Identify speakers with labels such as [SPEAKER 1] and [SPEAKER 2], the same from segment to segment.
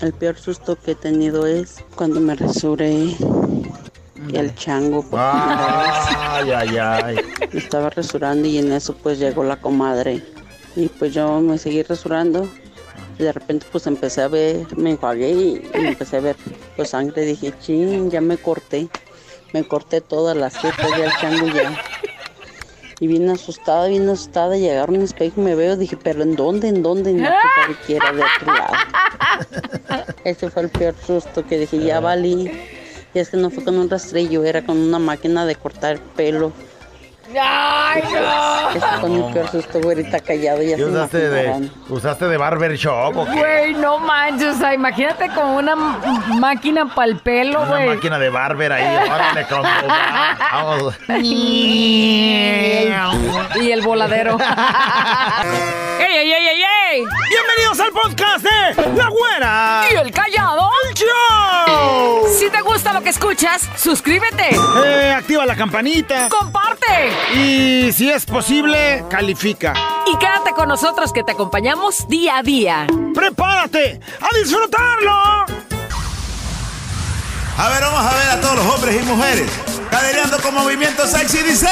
[SPEAKER 1] El peor susto que he tenido es cuando me rasuré el chango.
[SPEAKER 2] Ay, ay, ay.
[SPEAKER 1] Me estaba rasurando y en eso pues llegó la comadre. Y pues yo me seguí rasurando. Y de repente pues empecé a ver, me enjuagué y, empecé a ver pues sangre. Dije, ching, ya me corté. Me corté todas las cepas ya el chango ya. Y bien asustada, bien asustada, llegaron un espejo y me veo. Dije, pero ¿en dónde? ¿En dónde? En la que de otro lado. Ese fue el peor susto que dije, ya valí. Y es que no fue con un rastrillo, era con una máquina de cortar pelo.
[SPEAKER 3] ¡Ay, no!
[SPEAKER 1] Eso fue mi peor susto, güerita, callado. Ya se
[SPEAKER 2] usaste de, usaste de barbershop o qué?
[SPEAKER 3] Güey, no manches. O sea, imagínate como una máquina para el pelo, güey.
[SPEAKER 2] Una máquina de barber ahí. Órale, con Vamos.
[SPEAKER 3] y el voladero. ¡Ey, ey, ey, ey, ey!
[SPEAKER 2] Bienvenidos al podcast de La Güera.
[SPEAKER 3] Y el callado.
[SPEAKER 2] ¡El show!
[SPEAKER 3] Si te gusta lo que escuchas, suscríbete.
[SPEAKER 2] Eh, activa la campanita.
[SPEAKER 3] Comparte.
[SPEAKER 2] Y si es posible, califica.
[SPEAKER 3] Y quédate con nosotros que te acompañamos día a día.
[SPEAKER 2] ¡Prepárate a disfrutarlo!
[SPEAKER 4] A ver, vamos a ver a todos los hombres y mujeres cadereando con movimiento sexy, dice.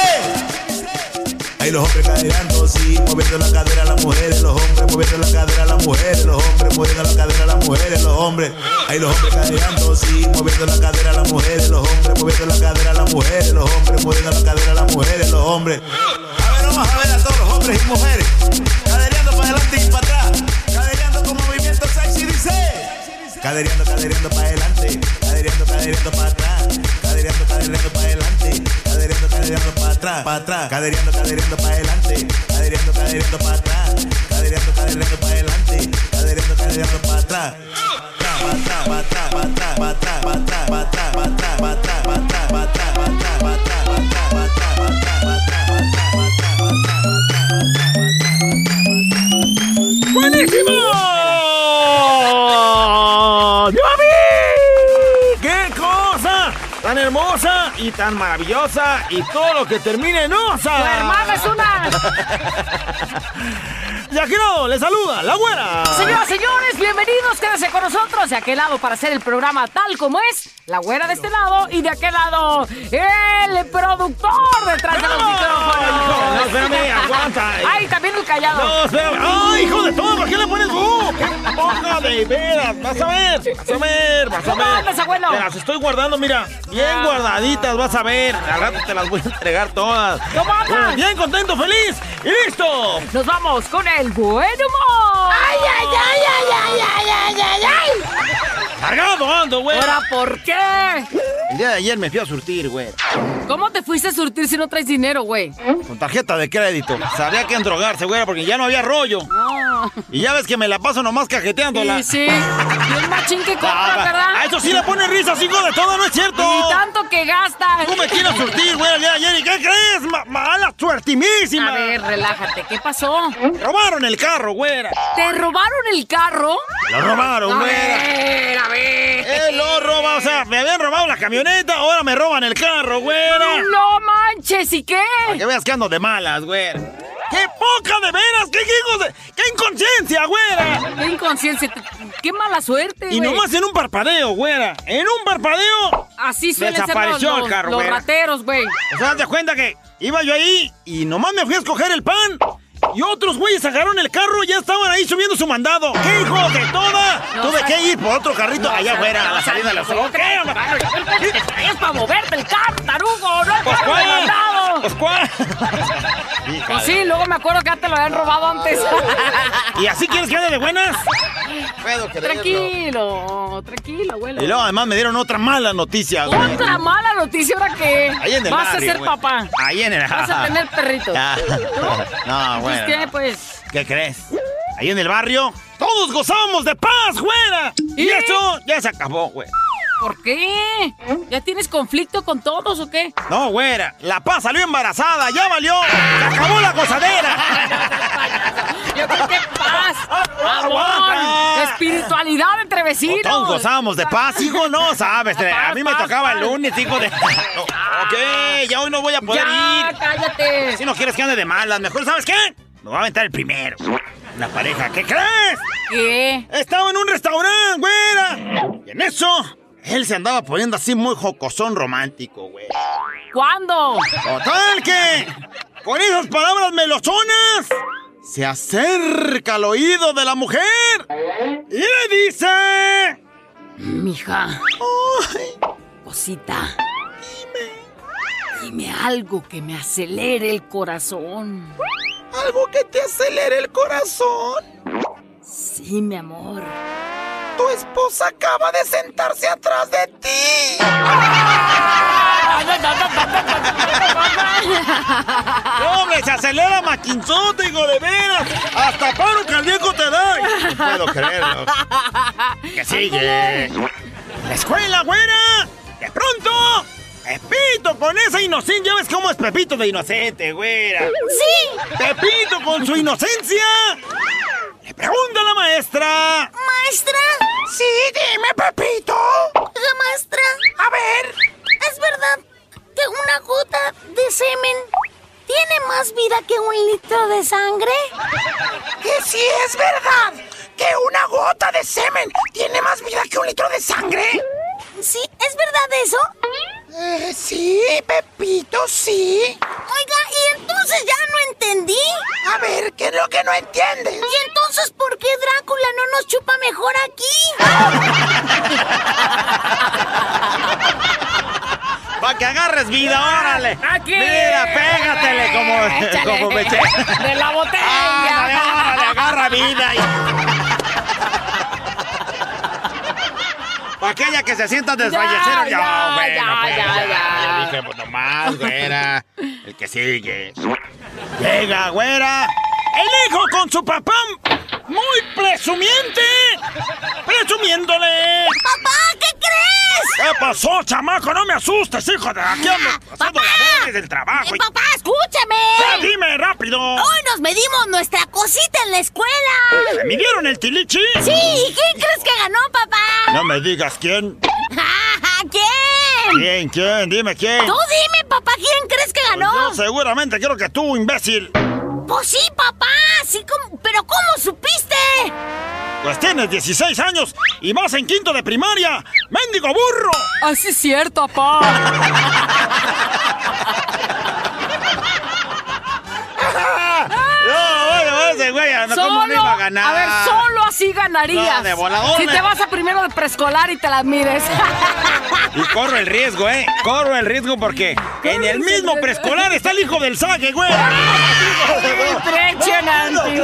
[SPEAKER 4] Ahí los hombres caerando, sí, moviendo la cadera a las mujeres, los hombres moviendo la cadera a las mujeres, los hombres moviendo la cadera a las mujeres, los hombres. Ahí los hombres caerando, sí, moviendo la cadera a las mujeres, los hombres moviendo la cadera a las mujeres, los hombres moviendo la cadera a las mujeres, los hombres. A ver, vamos a ver a todos los hombres y mujeres, cadereando para adelante y para atrás, cadereando con movimiento sexy, dice. Cadereando, cadereando para adelante. Cadereando, cadereando para atrás. Cadereando, cadereando para adelante. Cadereando, cadereando para atrás. Para atrás. Cadereando, cadereando para adelante. Cadereando, cadereando para atrás. Cadereando, cadereando para adelante. Cadereando, cadereando para atrás.
[SPEAKER 2] ¡Buenísimo! Y tan maravillosa y todo lo que termine en osa.
[SPEAKER 3] ¡Tu hermana es una!
[SPEAKER 2] Yaquero, le saluda, la güera.
[SPEAKER 3] Señoras, señores, bienvenidos, quédense con nosotros de aquel lado para hacer el programa tal como es. La güera de este lado y de aquel lado el productor detrás de los
[SPEAKER 2] No,
[SPEAKER 3] micrófonos.
[SPEAKER 2] no, espérame, aguanta.
[SPEAKER 3] Ay, también el callado.
[SPEAKER 2] No, espérame. ¡Ay, hijo de todo! ¿Por qué le pones bu? ¡Qué poca de veras! Vas a ver, vas a ver, vas a
[SPEAKER 3] ¿Cómo
[SPEAKER 2] ver.
[SPEAKER 3] andas, abuelo?
[SPEAKER 2] Te las estoy guardando, mira. Bien guardaditas, vas a ver. Al rato te las voy a entregar todas.
[SPEAKER 3] ¿Cómo andas?
[SPEAKER 2] Bien contento, feliz y listo.
[SPEAKER 3] Nos vamos con el el buen humor. ¡Ay, ay, ay, ay, ay, ay, ay! ay!
[SPEAKER 2] Cargado ando, güey.
[SPEAKER 3] ¿Ahora por qué?
[SPEAKER 2] El día de ayer me fui a surtir, güey.
[SPEAKER 3] ¿Cómo te fuiste a surtir si no traes dinero, güey?
[SPEAKER 2] Con tarjeta de crédito. Sabía que endrogarse, güey, porque ya no había rollo.
[SPEAKER 3] No.
[SPEAKER 2] Y ya ves que me la paso nomás cajeteándola.
[SPEAKER 3] Y sí, y el machín que compra,
[SPEAKER 2] Ah,
[SPEAKER 3] ¿verdad?
[SPEAKER 2] A eso sí le pone risas, hijo de todo, no es cierto.
[SPEAKER 3] Y tanto que gasta.
[SPEAKER 2] Tú me quieres surtir, güey, el día de ayer. ¿Y qué crees? Ma- mala suertimísima.
[SPEAKER 3] A ver, relájate, ¿qué pasó?
[SPEAKER 2] Robaron el carro, güera.
[SPEAKER 3] ¿Te robaron el carro?
[SPEAKER 2] Lo robaron, güera.
[SPEAKER 3] Ver, a ver.
[SPEAKER 2] Eh, lo roba, o sea, me habían robado la camioneta, ahora me roban el carro, güera.
[SPEAKER 3] No manches, ¿y qué?
[SPEAKER 2] Para que veas que ando de malas, güera. ¡Qué poca de veras! ¡Qué hijos de... ¡Qué inconsciencia, güera!
[SPEAKER 3] Qué inconsciencia, qué mala suerte,
[SPEAKER 2] Y
[SPEAKER 3] güey.
[SPEAKER 2] nomás en un parpadeo, güera. En un parpadeo.
[SPEAKER 3] Así suelen ser los,
[SPEAKER 2] Desapareció el
[SPEAKER 3] los-
[SPEAKER 2] carro,
[SPEAKER 3] los
[SPEAKER 2] güey.
[SPEAKER 3] rateros, güey.
[SPEAKER 2] O sea, te cuenta que iba yo ahí y nomás me fui a escoger el pan. Y otros güeyes agarraron el carro y ya estaban ahí subiendo su mandado. ¡Qué hijo de toda!
[SPEAKER 3] No,
[SPEAKER 2] Tuve que ir por otro carrito allá afuera, a la salida de la zona. ¿Qué?
[SPEAKER 3] Te traes para moverte el carro, tarugo, no
[SPEAKER 2] ¿Pues
[SPEAKER 3] carro
[SPEAKER 2] cuál?
[SPEAKER 3] demandado.
[SPEAKER 2] ¿Pues cuál?
[SPEAKER 3] Pues sí, luego me acuerdo que ya te lo habían robado antes.
[SPEAKER 2] ¿Y así quieres que de buenas? Puedo
[SPEAKER 3] tranquilo, tranquilo, abuelo.
[SPEAKER 2] Y luego además me dieron otra mala noticia, güey.
[SPEAKER 3] Otra mala noticia ahora que
[SPEAKER 2] Ahí en el
[SPEAKER 3] vas
[SPEAKER 2] barrio,
[SPEAKER 3] a ser
[SPEAKER 2] güey.
[SPEAKER 3] papá.
[SPEAKER 2] Ahí en el...
[SPEAKER 3] Vas a tener perritos.
[SPEAKER 2] Ya. No, bueno.
[SPEAKER 3] Qué, pues.
[SPEAKER 2] ¿Qué crees? Ahí en el barrio, todos gozábamos de paz, güera. Y
[SPEAKER 3] ¿Y?
[SPEAKER 2] eso ya se acabó, güey.
[SPEAKER 3] ¿Por qué? ¿Ya tienes conflicto con todos o qué?
[SPEAKER 2] No, güera, la paz salió embarazada, ya valió. Se acabó la gozadera.
[SPEAKER 3] Yo creo que paz, amor, espiritualidad entre vecinos.
[SPEAKER 2] Todos gozábamos de paz, hijo, no sabes. A mí me
[SPEAKER 3] Paz,
[SPEAKER 2] tocaba el lunes, hijo de. Ok, ya hoy no voy a poder
[SPEAKER 3] Ya,
[SPEAKER 2] ir.
[SPEAKER 3] cállate.
[SPEAKER 2] Si no quieres que ande de malas, mejor, ¿sabes qué? Me voy a aventar el primero. La pareja, ¿qué crees?
[SPEAKER 3] ¿Qué?
[SPEAKER 2] Estaba en un restaurante, güera. eso, él se andaba poniendo así muy jocosón romántico, güey.
[SPEAKER 3] ¿Cuándo?
[SPEAKER 2] Total que, con esas palabras melosonas, se acerca al oído de la mujer y le dice...
[SPEAKER 3] Mija,
[SPEAKER 2] Ay,
[SPEAKER 3] cosita. Dime. Dime algo que me acelere el corazón.
[SPEAKER 2] Algo que te acelere el corazón.
[SPEAKER 3] Sí, mi amor.
[SPEAKER 2] Tu esposa acaba de sentarse atrás de ti. ¡Hombre, se acelera maquinzote, hijo de veras! ¡Hasta paro cardíaco te da! No puedo creerlo. ¿Qué sigue? ¡La escuela, güera! ¡De pronto! ¡Pepito con esa inocencia! ¿Ya ves cómo es Pepito de inocente, güera?
[SPEAKER 5] Sí,
[SPEAKER 2] ¡Pepito con su inocencia! Le pregunta a la maestra.
[SPEAKER 5] maestra.
[SPEAKER 2] Sí, dime, Pepito.
[SPEAKER 5] Oiga, maestra.
[SPEAKER 2] A ver.
[SPEAKER 5] ¿Es verdad que una gota de semen tiene más vida que un litro de sangre?
[SPEAKER 2] ¿Que sí es verdad que una gota de semen tiene más vida que un litro de sangre?
[SPEAKER 5] Sí, ¿es verdad eso?
[SPEAKER 2] Eh, sí, Pepito, sí.
[SPEAKER 5] Oiga, y entonces ya no entendí.
[SPEAKER 2] A ver, ¿qué es lo que no entiendes?
[SPEAKER 5] ¿Y entonces por qué Drácula no nos chupa mejor aquí?
[SPEAKER 2] Para que agarres vida, órale.
[SPEAKER 3] ¡Aquí!
[SPEAKER 2] Mira, pégatele como,
[SPEAKER 3] Échale.
[SPEAKER 2] como meche.
[SPEAKER 3] ¡De la botella!
[SPEAKER 2] Ándale, órale, agarra vida. Para aquella que se sienta desfallecer.
[SPEAKER 3] Ya, ya,
[SPEAKER 2] bueno,
[SPEAKER 3] ya,
[SPEAKER 2] pues,
[SPEAKER 3] ya. ya
[SPEAKER 2] dije, pues nomás, güera. El que sigue. Llega, güera. El hijo con su papá. Muy presumiente. Presumiéndole.
[SPEAKER 5] ¡Papá, qué crees!
[SPEAKER 2] ¿Qué pasó, chamaco? No me asustes, hijo de aquí ando haciendo labores del trabajo.
[SPEAKER 5] Eh, papá, escúchame.
[SPEAKER 2] Ya, dime rápido.
[SPEAKER 5] Hoy nos medimos nuestra cosita en la escuela.
[SPEAKER 2] ¿Me midieron el tilichi?
[SPEAKER 5] Sí, ¿y quién crees que ganó, papá?
[SPEAKER 2] No me digas quién.
[SPEAKER 5] ¿Quién?
[SPEAKER 2] ¿Quién? ¿Quién? Dime quién.
[SPEAKER 5] Tú dime, papá, ¿quién crees que
[SPEAKER 2] Pues
[SPEAKER 5] ganó?
[SPEAKER 2] yo seguramente creo que tú, imbécil.
[SPEAKER 5] Pues sí, papá, sí como... ¿Pero cómo supiste?
[SPEAKER 2] Pues tienes 16 años y vas en quinto de primaria. ¡Mendigo burro!
[SPEAKER 3] Así es cierto, papá.
[SPEAKER 2] No, güey, no, ¿cómo no iba a ganar?
[SPEAKER 3] A ver, solo así ganarías.
[SPEAKER 2] No, de volador,
[SPEAKER 3] Si
[SPEAKER 2] me-
[SPEAKER 3] te vas a primero de preescolar y te las mides.
[SPEAKER 2] Y corro el riesgo, ¿eh? Corro el riesgo porque en el mismo preescolar está el hijo del saque, güey.
[SPEAKER 3] Impresionante.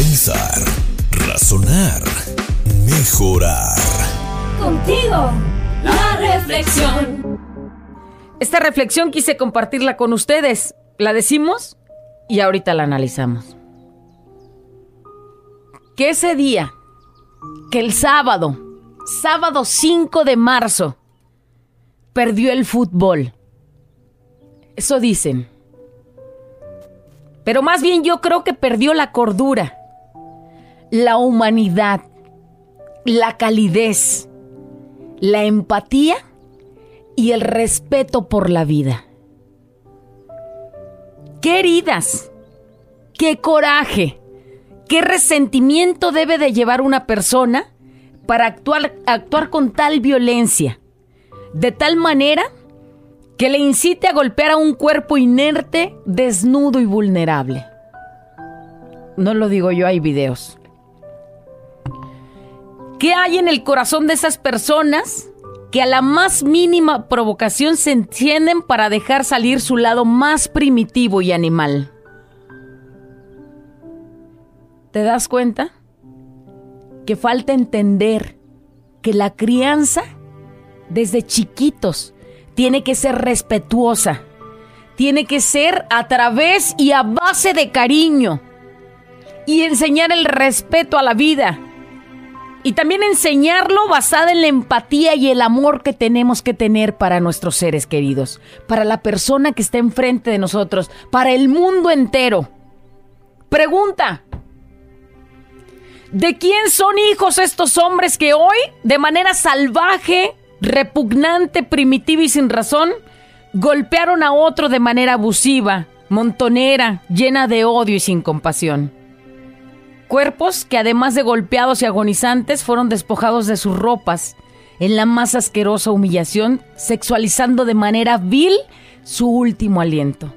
[SPEAKER 4] Pensar, razonar, mejorar.
[SPEAKER 5] Contigo, la reflexión.
[SPEAKER 3] Esta reflexión quise compartirla con ustedes. La decimos y ahorita la analizamos. Que ese día, que el sábado, sábado 5 de marzo, perdió el fútbol. Eso dicen. Pero más bien yo creo que perdió la cordura, la humanidad, la calidez, la empatía y el respeto por la vida. ¿Qué heridas? ¿Qué coraje? ¿Qué resentimiento debe de llevar una persona para actuar, actuar con tal violencia? De tal manera que le incite a golpear a un cuerpo inerte, desnudo y vulnerable. No lo digo yo, hay videos. ¿Qué hay en el corazón de esas personas que a la más mínima provocación se encienden para dejar salir su lado más primitivo y animal? ¿Te das cuenta? Que falta entender que la crianza desde chiquitos tiene que ser respetuosa, tiene que ser a través y a base de cariño. y enseñar el respeto a la vida. Y también enseñarlo basada en la empatía y el amor que tenemos que tener para nuestros seres queridos, para la persona que está enfrente de nosotros, para el mundo entero. Pregunta, ¿de quién son hijos estos hombres que hoy, de manera salvaje, repugnante, primitiva y sin razón, golpearon a otro de manera abusiva, montonera, llena de odio y sin compasión? Cuerpos que además de golpeados y agonizantes fueron despojados de sus ropas en la más asquerosa humillación, sexualizando de manera vil su último aliento.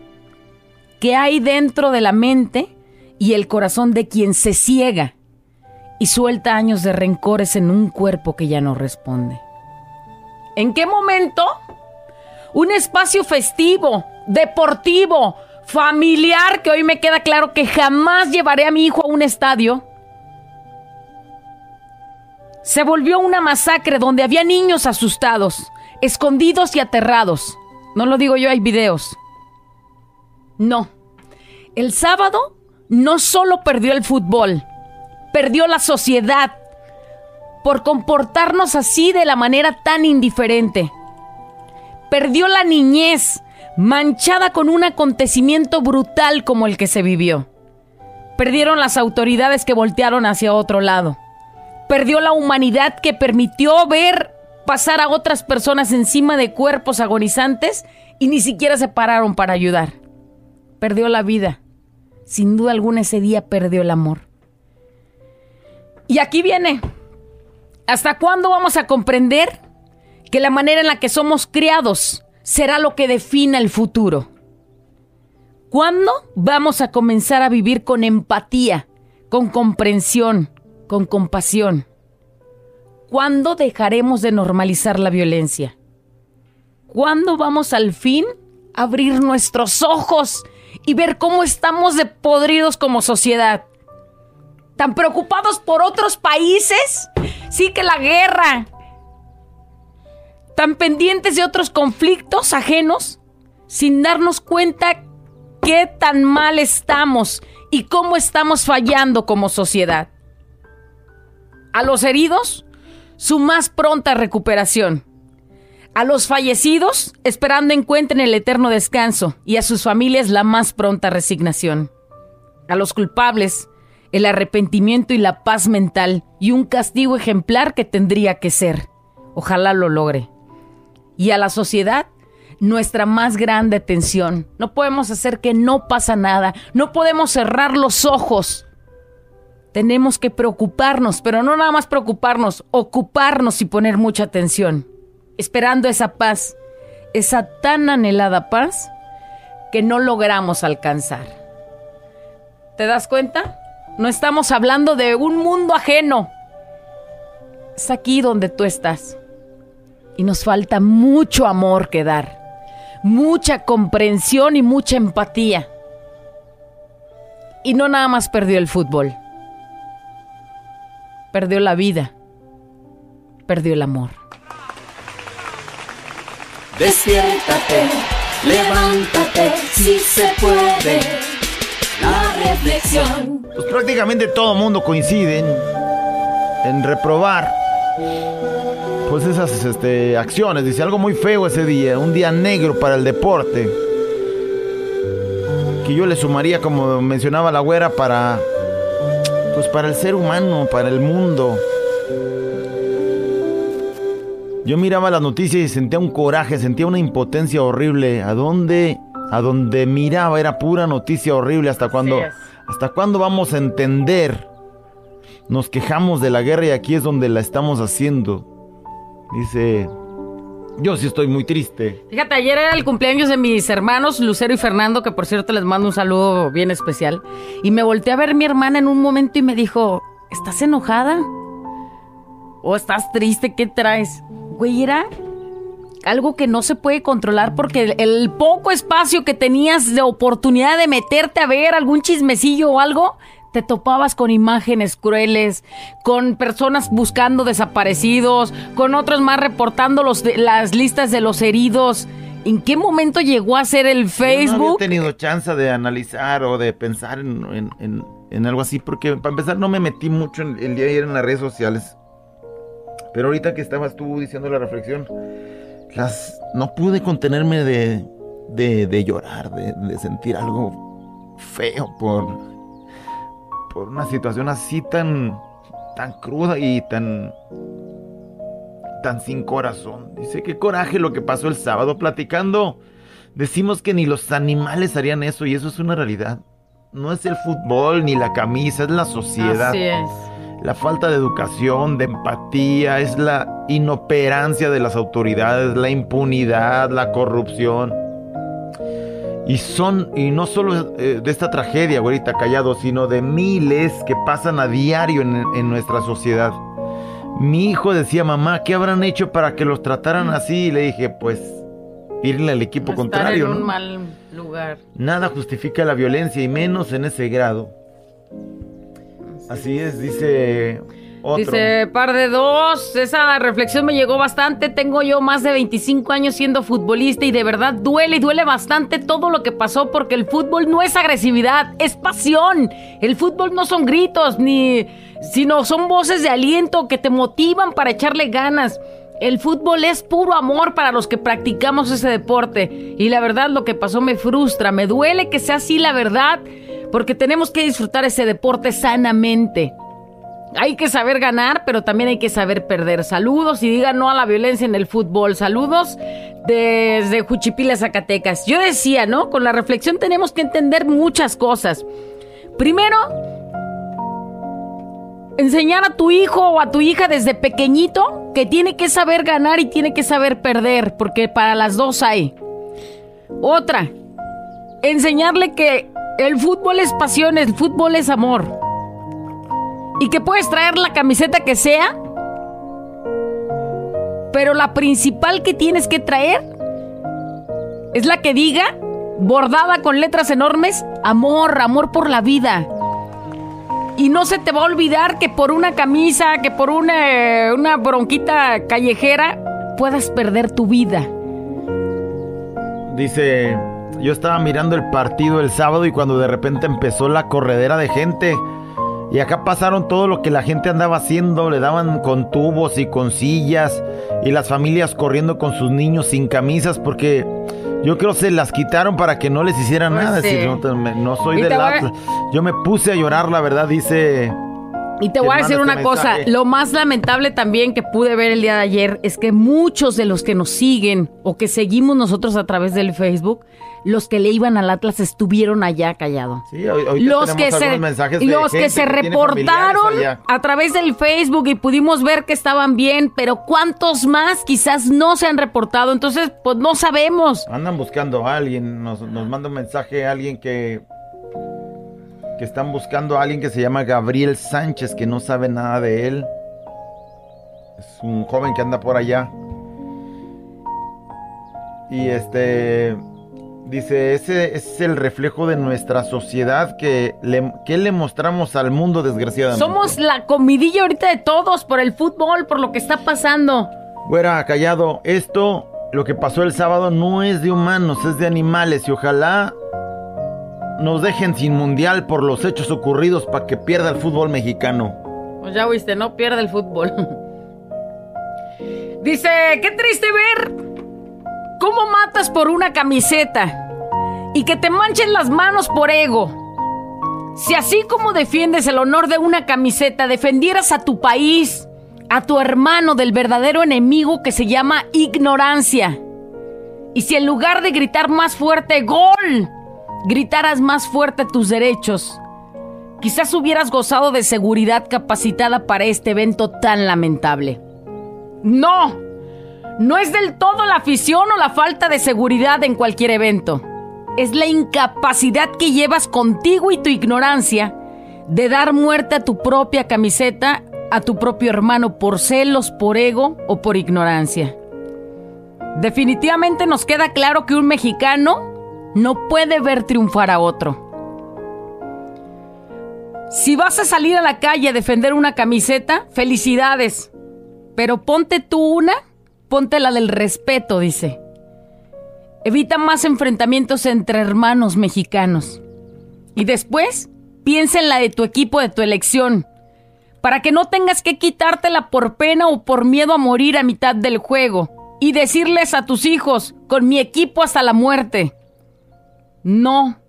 [SPEAKER 3] ¿Qué hay dentro de la mente y el corazón de quien se ciega y suelta años de rencores en un cuerpo que ya no responde? ¿En qué momento? Un espacio festivo, deportivo, familiar que hoy me queda claro que jamás llevaré a mi hijo a un estadio, se volvió una masacre donde había niños asustados, escondidos y aterrados. No lo digo yo, hay videos. No. El sábado no solo perdió el fútbol, perdió la sociedad por comportarnos así de la manera tan indiferente. Perdió la niñez manchada con un acontecimiento brutal como el que se vivió. Perdieron las autoridades que voltearon hacia otro lado. Perdió la humanidad que permitió ver pasar a otras personas encima de cuerpos agonizantes y ni siquiera se pararon para ayudar. Perdió la vida. Sin duda alguna ese día perdió el amor. Y aquí viene. ¿Hasta cuándo vamos a comprender que la manera en la que somos criados será lo que defina el futuro. ¿Cuándo vamos a comenzar a vivir con empatía, con comprensión, con compasión? ¿Cuándo dejaremos de normalizar la violencia? ¿Cuándo vamos al fin a abrir nuestros ojos y ver cómo estamos de podridos como sociedad? ¿Tan preocupados por otros países? Sí que la guerra, tan pendientes de otros conflictos ajenos, sin darnos cuenta qué tan mal estamos y cómo estamos fallando como sociedad. A los heridos, su más pronta recuperación. A los fallecidos, esperando encuentren el eterno descanso y a sus familias la más pronta resignación. A los culpables, el arrepentimiento y la paz mental y un castigo ejemplar que tendría que ser. Ojalá lo logre y a la sociedad nuestra más grande atención. No podemos hacer que no pasa nada, no podemos cerrar los ojos. Tenemos que preocuparnos, pero no nada más preocuparnos, ocuparnos y poner mucha atención, esperando esa paz, esa tan anhelada paz que no logramos alcanzar. ¿Te das cuenta? No estamos hablando de un mundo ajeno. Es aquí donde tú estás. Y nos falta mucho amor que dar, mucha comprensión y mucha empatía. Y no nada más perdió el fútbol, perdió la vida, perdió el amor.
[SPEAKER 6] Despiértate, levántate, si se puede. La reflexión.
[SPEAKER 7] Pues prácticamente todo mundo coincide en, en reprobar pues esas este, acciones. Dice algo muy feo ese día, un día negro para el deporte. Que yo le sumaría, como mencionaba la güera, para pues para el ser humano, para el mundo. Yo miraba las noticias y sentía un coraje, sentía una impotencia horrible. ¿A dónde? A donde miraba era pura noticia horrible. ¿Hasta cuándo? ¿Hasta cuándo vamos a entender? Nos quejamos de la guerra y aquí es donde la estamos haciendo. Dice, yo sí estoy muy triste.
[SPEAKER 3] Fíjate, ayer era el cumpleaños de mis hermanos Lucero y Fernando, que por cierto les mando un saludo bien especial. Y me volteé a ver mi hermana en un momento y me dijo, ¿estás enojada? ¿O estás triste? ¿Qué traes? Güey, era algo que no se puede controlar porque el, poco espacio que tenías de oportunidad de meterte a ver algún chismecillo o algo, te topabas con imágenes crueles, con personas buscando desaparecidos, con otros más reportando los, las listas de los heridos. ¿En qué momento llegó a ser el Facebook?
[SPEAKER 7] no había tenido chance de analizar o de pensar en,
[SPEAKER 2] en algo así, porque para empezar no me metí mucho el día de ayer en las redes sociales. Pero ahorita que estabas tú diciendo la reflexión, las no pude contenerme de, de, de llorar, de, de sentir algo feo por, por una situación así tan, tan cruda y tan, tan sin corazón. Dice, qué coraje lo que pasó el sábado platicando. Decimos que ni los animales harían eso y eso es una realidad. No es el fútbol ni la camisa, es la sociedad.
[SPEAKER 3] Así es.
[SPEAKER 2] La falta de educación, de empatía, es la inoperancia de las autoridades, la impunidad, la corrupción. Y son, y no solo eh, de esta tragedia, güerita callado, sino de miles que pasan a diario en, en nuestra sociedad. Mi hijo decía, mamá, ¿qué habrán hecho para que los trataran así? Y le dije, pues, irle al equipo
[SPEAKER 3] Estar
[SPEAKER 2] contrario,
[SPEAKER 3] en un
[SPEAKER 2] ¿no?
[SPEAKER 3] mal lugar.
[SPEAKER 2] Nada justifica la violencia y menos en ese grado. Así es, dice
[SPEAKER 3] Dice, par de dos, esa reflexión me llegó bastante. Tengo yo más de 25 años siendo futbolista y de verdad duele y duele bastante todo lo que pasó porque el fútbol no es agresividad, es pasión. El fútbol no son gritos ni sino son voces de aliento que te motivan para echarle ganas. El fútbol es puro amor para los que practicamos ese deporte. Y la verdad lo que pasó me frustra, me duele que sea así la verdad, porque tenemos que disfrutar ese deporte sanamente. Hay que saber ganar, pero también hay que saber perder. Saludos y digan no a la violencia en el fútbol. Saludos desde Juchipila, Zacatecas. Yo decía, ¿no? Con la reflexión tenemos que entender muchas cosas. Primero, enseñar a tu hijo o a tu hija desde pequeñito que tiene que saber ganar y tiene que saber perder, porque para las dos hay. Otra, enseñarle que el fútbol es pasión, el fútbol es amor. Y que puedes traer la camiseta que sea, pero la principal que tienes que traer es la que diga, bordada con letras enormes, amor, amor por la vida. Y no se te va a olvidar que por una camisa, que por una, una bronquita callejera, puedas perder tu vida.
[SPEAKER 2] Dice, yo estaba mirando el partido el sábado y cuando de repente empezó la corredera de gente. Y acá pasaron todo lo que la gente andaba haciendo, le daban con tubos y con sillas y las familias corriendo con sus niños sin camisas porque yo creo se las quitaron para que no les hicieran
[SPEAKER 3] Pues
[SPEAKER 2] nada.
[SPEAKER 3] sí.
[SPEAKER 2] decir, no, no soy
[SPEAKER 3] Y
[SPEAKER 2] del
[SPEAKER 3] te voy a-
[SPEAKER 2] Atlas. Yo me puse a llorar, la verdad, dice...
[SPEAKER 3] Y te voy a decir una cosa,
[SPEAKER 2] mensaje.
[SPEAKER 3] lo más lamentable también que pude ver el día de ayer es que muchos de los que nos siguen o que seguimos nosotros a través del Facebook, los que le iban al Atlas estuvieron allá callado.
[SPEAKER 2] Sí, hoy-
[SPEAKER 3] Los que, se,
[SPEAKER 2] algunos mensajes de
[SPEAKER 3] los que se reportaron a través del Facebook y pudimos ver que estaban bien, pero ¿cuántos más quizás no se han reportado? Entonces, pues no sabemos.
[SPEAKER 2] Andan buscando a alguien, nos, nos manda un mensaje a alguien que que están buscando a alguien que se llama Gabriel Sánchez, que no sabe nada de él. Es un joven que anda por allá. Y este dice, ese es el reflejo de nuestra sociedad que le, que le mostramos al mundo desgraciadamente.
[SPEAKER 3] Somos la comidilla ahorita de todos por el fútbol, por lo que está pasando.
[SPEAKER 2] Güera, callado, esto, lo que pasó el sábado no es de humanos, es de animales y ojalá nos dejen sin mundial por los hechos ocurridos para que pierda el fútbol mexicano.
[SPEAKER 3] Pues ya viste, no pierde el fútbol. Dice, qué triste ver cómo matas por una camiseta y que te manchen las manos por ego. Si así como defiendes el honor de una camiseta, defendieras a tu país, a tu hermano del verdadero enemigo que se llama ignorancia. Y si en lugar de gritar más fuerte, gol, gritaras más fuerte tus derechos, quizás hubieras gozado de seguridad capacitada para este evento tan lamentable. No, no es del todo la afición o la falta de seguridad en cualquier evento. Es la incapacidad que llevas contigo y tu ignorancia de dar muerte a tu propia camiseta, a tu propio hermano por celos, por ego o por ignorancia. Definitivamente nos queda claro que un mexicano no puede ver triunfar a otro. Si vas a salir a la calle a defender una camiseta, felicidades. Pero ponte tú una, ponte la del respeto, dice. Evita más enfrentamientos entre hermanos mexicanos. Y después, piensa en la de tu equipo de tu elección. Para que no tengas que quitártela por pena o por miedo a morir a mitad del juego. Y decirles a tus hijos, con mi equipo hasta la muerte. No,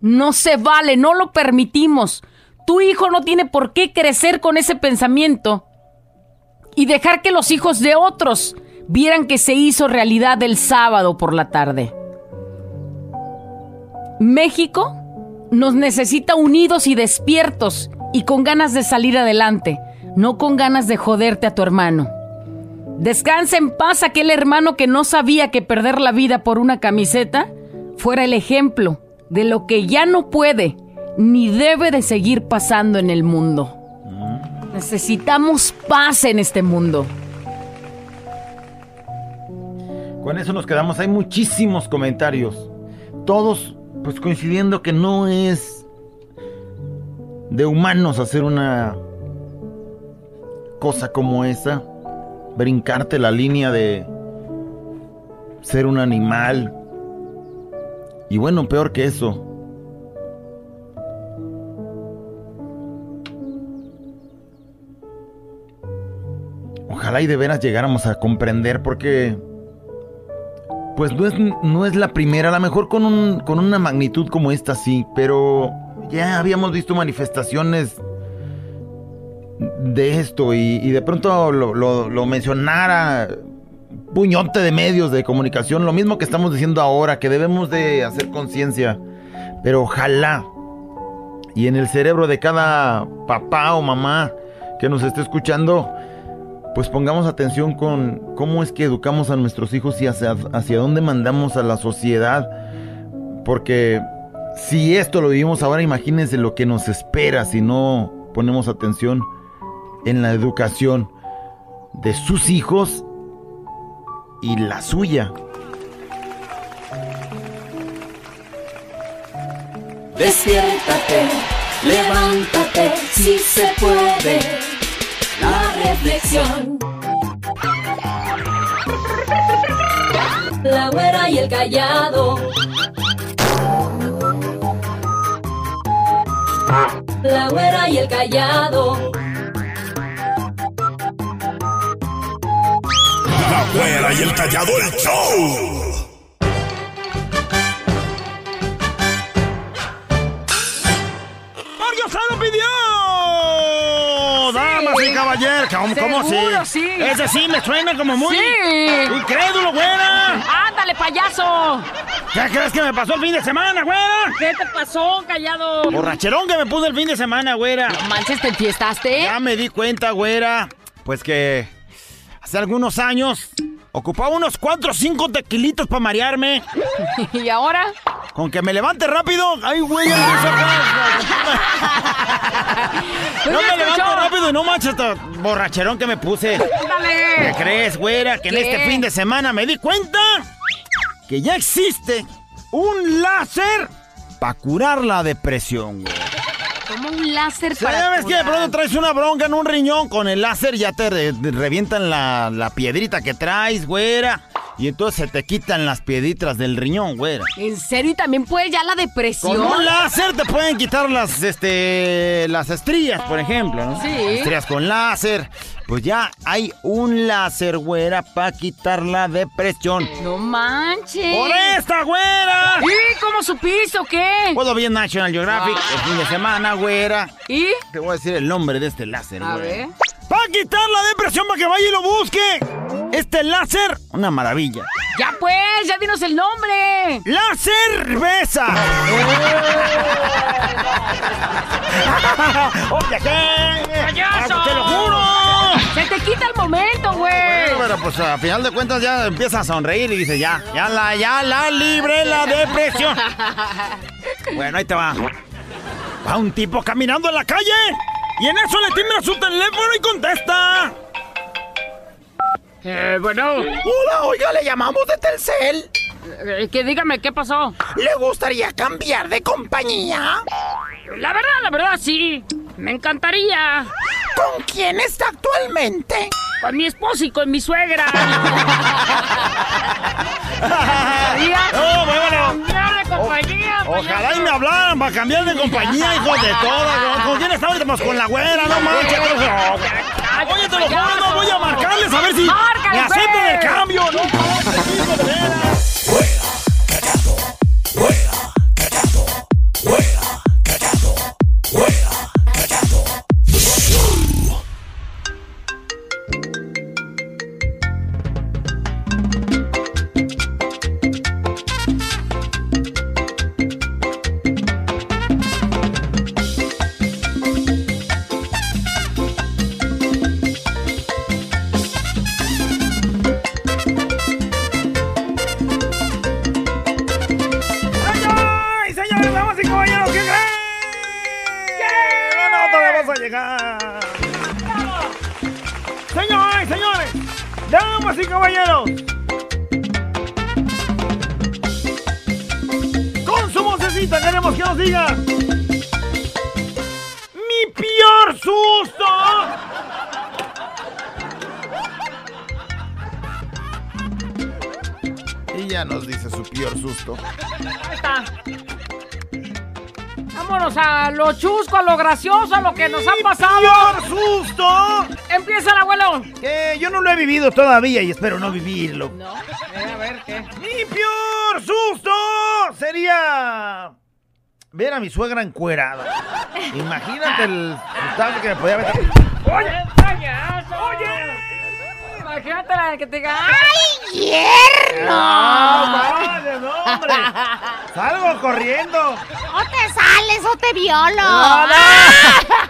[SPEAKER 3] no se vale, no lo permitimos. Tu hijo no tiene por qué crecer con ese pensamiento y dejar que los hijos de otros vieran que se hizo realidad el sábado por la tarde. México nos necesita unidos y despiertos y con ganas de salir adelante, no con ganas de joderte a tu hermano. Descansa en paz aquel hermano que no sabía que perder la vida por una camiseta fuera el ejemplo de lo que ya no puede ni debe de seguir pasando en el mundo. Necesitamos paz en este mundo.
[SPEAKER 8] Con eso nos quedamos. Hay muchísimos comentarios. Todos pues coincidiendo que no es de humanos hacer una cosa como esa. Brincarte la línea de ser un animal. Y bueno, peor que eso. Ojalá y de veras llegáramos a comprender porque pues no es, no es la primera, a lo mejor con, un, con una magnitud como esta sí, pero ya habíamos visto manifestaciones de esto y, de pronto lo, lo, mencionara puñote de medios de comunicación, lo mismo que estamos diciendo ahora, que debemos de hacer conciencia, pero ojalá y en el cerebro de cada papá o mamá que nos esté escuchando, pues pongamos atención con cómo es que educamos a nuestros hijos y hacia, hacia dónde mandamos a la sociedad. Porque si esto lo vivimos ahora, imagínense lo que nos espera si no ponemos atención en la educación de sus hijos y la suya.
[SPEAKER 9] Despiértate, levántate, si se puede la reflexión. La güera y el callado. La güera y el callado.
[SPEAKER 4] La güera y el callado, el show.
[SPEAKER 2] caballero, ¿cómo, sí? Ese sí me suena como muy sí. incrédulo, güera.
[SPEAKER 3] Ándale, payaso.
[SPEAKER 2] ¿Qué crees que me pasó el fin de semana, güera?
[SPEAKER 3] ¿Qué te pasó, callado?
[SPEAKER 2] Borracherón que me puso el fin de semana, güera.
[SPEAKER 3] No manches, ¿te enfiestaste?
[SPEAKER 2] Ya me di cuenta, güera. Pues que hace algunos años ocupaba unos 4 o 5 tequilitos para marearme.
[SPEAKER 3] ¿Y ahora?
[SPEAKER 2] Con que me levante rápido. ¡Ay, güey! no me levanto rápido y no manches borracherón que me puse.
[SPEAKER 3] ¡Dale!
[SPEAKER 2] ¿Qué crees, güera? Que en este fin de semana me di cuenta que ya existe un láser para curar la depresión, güey.
[SPEAKER 3] Como un láser para
[SPEAKER 2] ¿Sabes que de pronto traes una bronca en un riñón? Con el láser ya te revientan la, la piedrita que traes, güera. Y entonces se te quitan las piedritas del riñón, güera.
[SPEAKER 3] ¿En serio? ¿Y también puede ya la depresión?
[SPEAKER 2] Con un láser te pueden quitar las, este, las estrías, por ejemplo, ¿no?
[SPEAKER 3] Sí.
[SPEAKER 2] Estrías con láser. Pues ya hay un láser, güera, para quitar la depresión.
[SPEAKER 3] ¡No manches!
[SPEAKER 2] ¡Por esta, güera!
[SPEAKER 3] ¿Y cómo supiste o qué?
[SPEAKER 2] Puedo bien National Geographic el fin de semana, güera.
[SPEAKER 3] ¿Y?
[SPEAKER 2] Te voy a decir el nombre de este láser,
[SPEAKER 3] A
[SPEAKER 2] güera.
[SPEAKER 3] ver.
[SPEAKER 2] ¡Para quitar la depresión para que vaya y lo busque! Este láser, una maravilla.
[SPEAKER 3] Ya pues, ya dinos el nombre.
[SPEAKER 2] ¡La cerveza! ¡Oye, qué!
[SPEAKER 3] ¡Payaso!
[SPEAKER 2] ¡Te lo juro!
[SPEAKER 3] Se te quita el momento, güey.
[SPEAKER 2] Bueno, pero pues a final de cuentas ya empieza a sonreír y dice ya, ya la, ya la libre la depresión. Bueno, ahí te va. Va un tipo caminando en la calle y en eso le timbra su teléfono y contesta.
[SPEAKER 3] Eh, bueno.
[SPEAKER 10] Hola, oiga, le llamamos de Telcel.
[SPEAKER 3] Eh, que dígame, ¿qué pasó?
[SPEAKER 10] ¿Le gustaría cambiar de compañía?
[SPEAKER 3] La verdad, la verdad, sí. Me encantaría.
[SPEAKER 10] ¿Con quién está actualmente?
[SPEAKER 3] Con mi esposo y con mi suegra.
[SPEAKER 7] No, bueno.
[SPEAKER 3] Cambiar de compañía,
[SPEAKER 7] Ojalá y me hablaran para cambiar de compañía, hijos de todas. ¿Con quién estamos? Pues con la güera, no manches. Oye, te lo juro, no voy a marcarles a ver si me aceptan
[SPEAKER 3] pues.
[SPEAKER 7] el cambio. No hijo de veras. ¡Señores, queremos que nos diga. ¡Mi peor susto!
[SPEAKER 2] Y ya nos dice su peor susto.
[SPEAKER 3] Ahí está. Vámonos a lo chusco, a lo gracioso, a lo que nos ha pasado.
[SPEAKER 7] ¡Peor susto!
[SPEAKER 3] Empieza el abuelo.
[SPEAKER 7] Que yo no lo he vivido todavía y espero no vivirlo.
[SPEAKER 3] No, eh, a ver qué.
[SPEAKER 7] Mi peor susto sería ver a mi suegra encuerada. Imagínate el sustazo que me podía meter.
[SPEAKER 3] ¡Oye! ¡Oye! Imagínate la que te diga. ¡Ay, yerno!
[SPEAKER 7] ¡Ah, vale, no, hombre! ¡Salgo corriendo!
[SPEAKER 5] O te sales o te violo.
[SPEAKER 7] ¡No, no!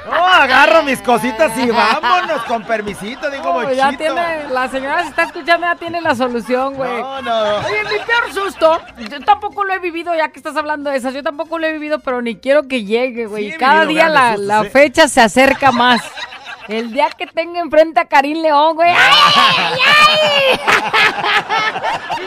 [SPEAKER 7] No, agarro mis cositas y vámonos con permisito, digo,
[SPEAKER 3] Oh, ya
[SPEAKER 7] bochito.
[SPEAKER 3] tiene, la señora se está escuchando, ya tiene la solución, güey.
[SPEAKER 7] No, no.
[SPEAKER 3] Oye, mi peor susto, yo tampoco lo he vivido, ya que estás hablando de esas, yo tampoco lo he vivido, pero ni quiero que llegue, güey.
[SPEAKER 7] Sí,
[SPEAKER 3] Cada día la, fecha se acerca más. El día que tenga enfrente a Karim León, güey. ¡Ay, ay, ay!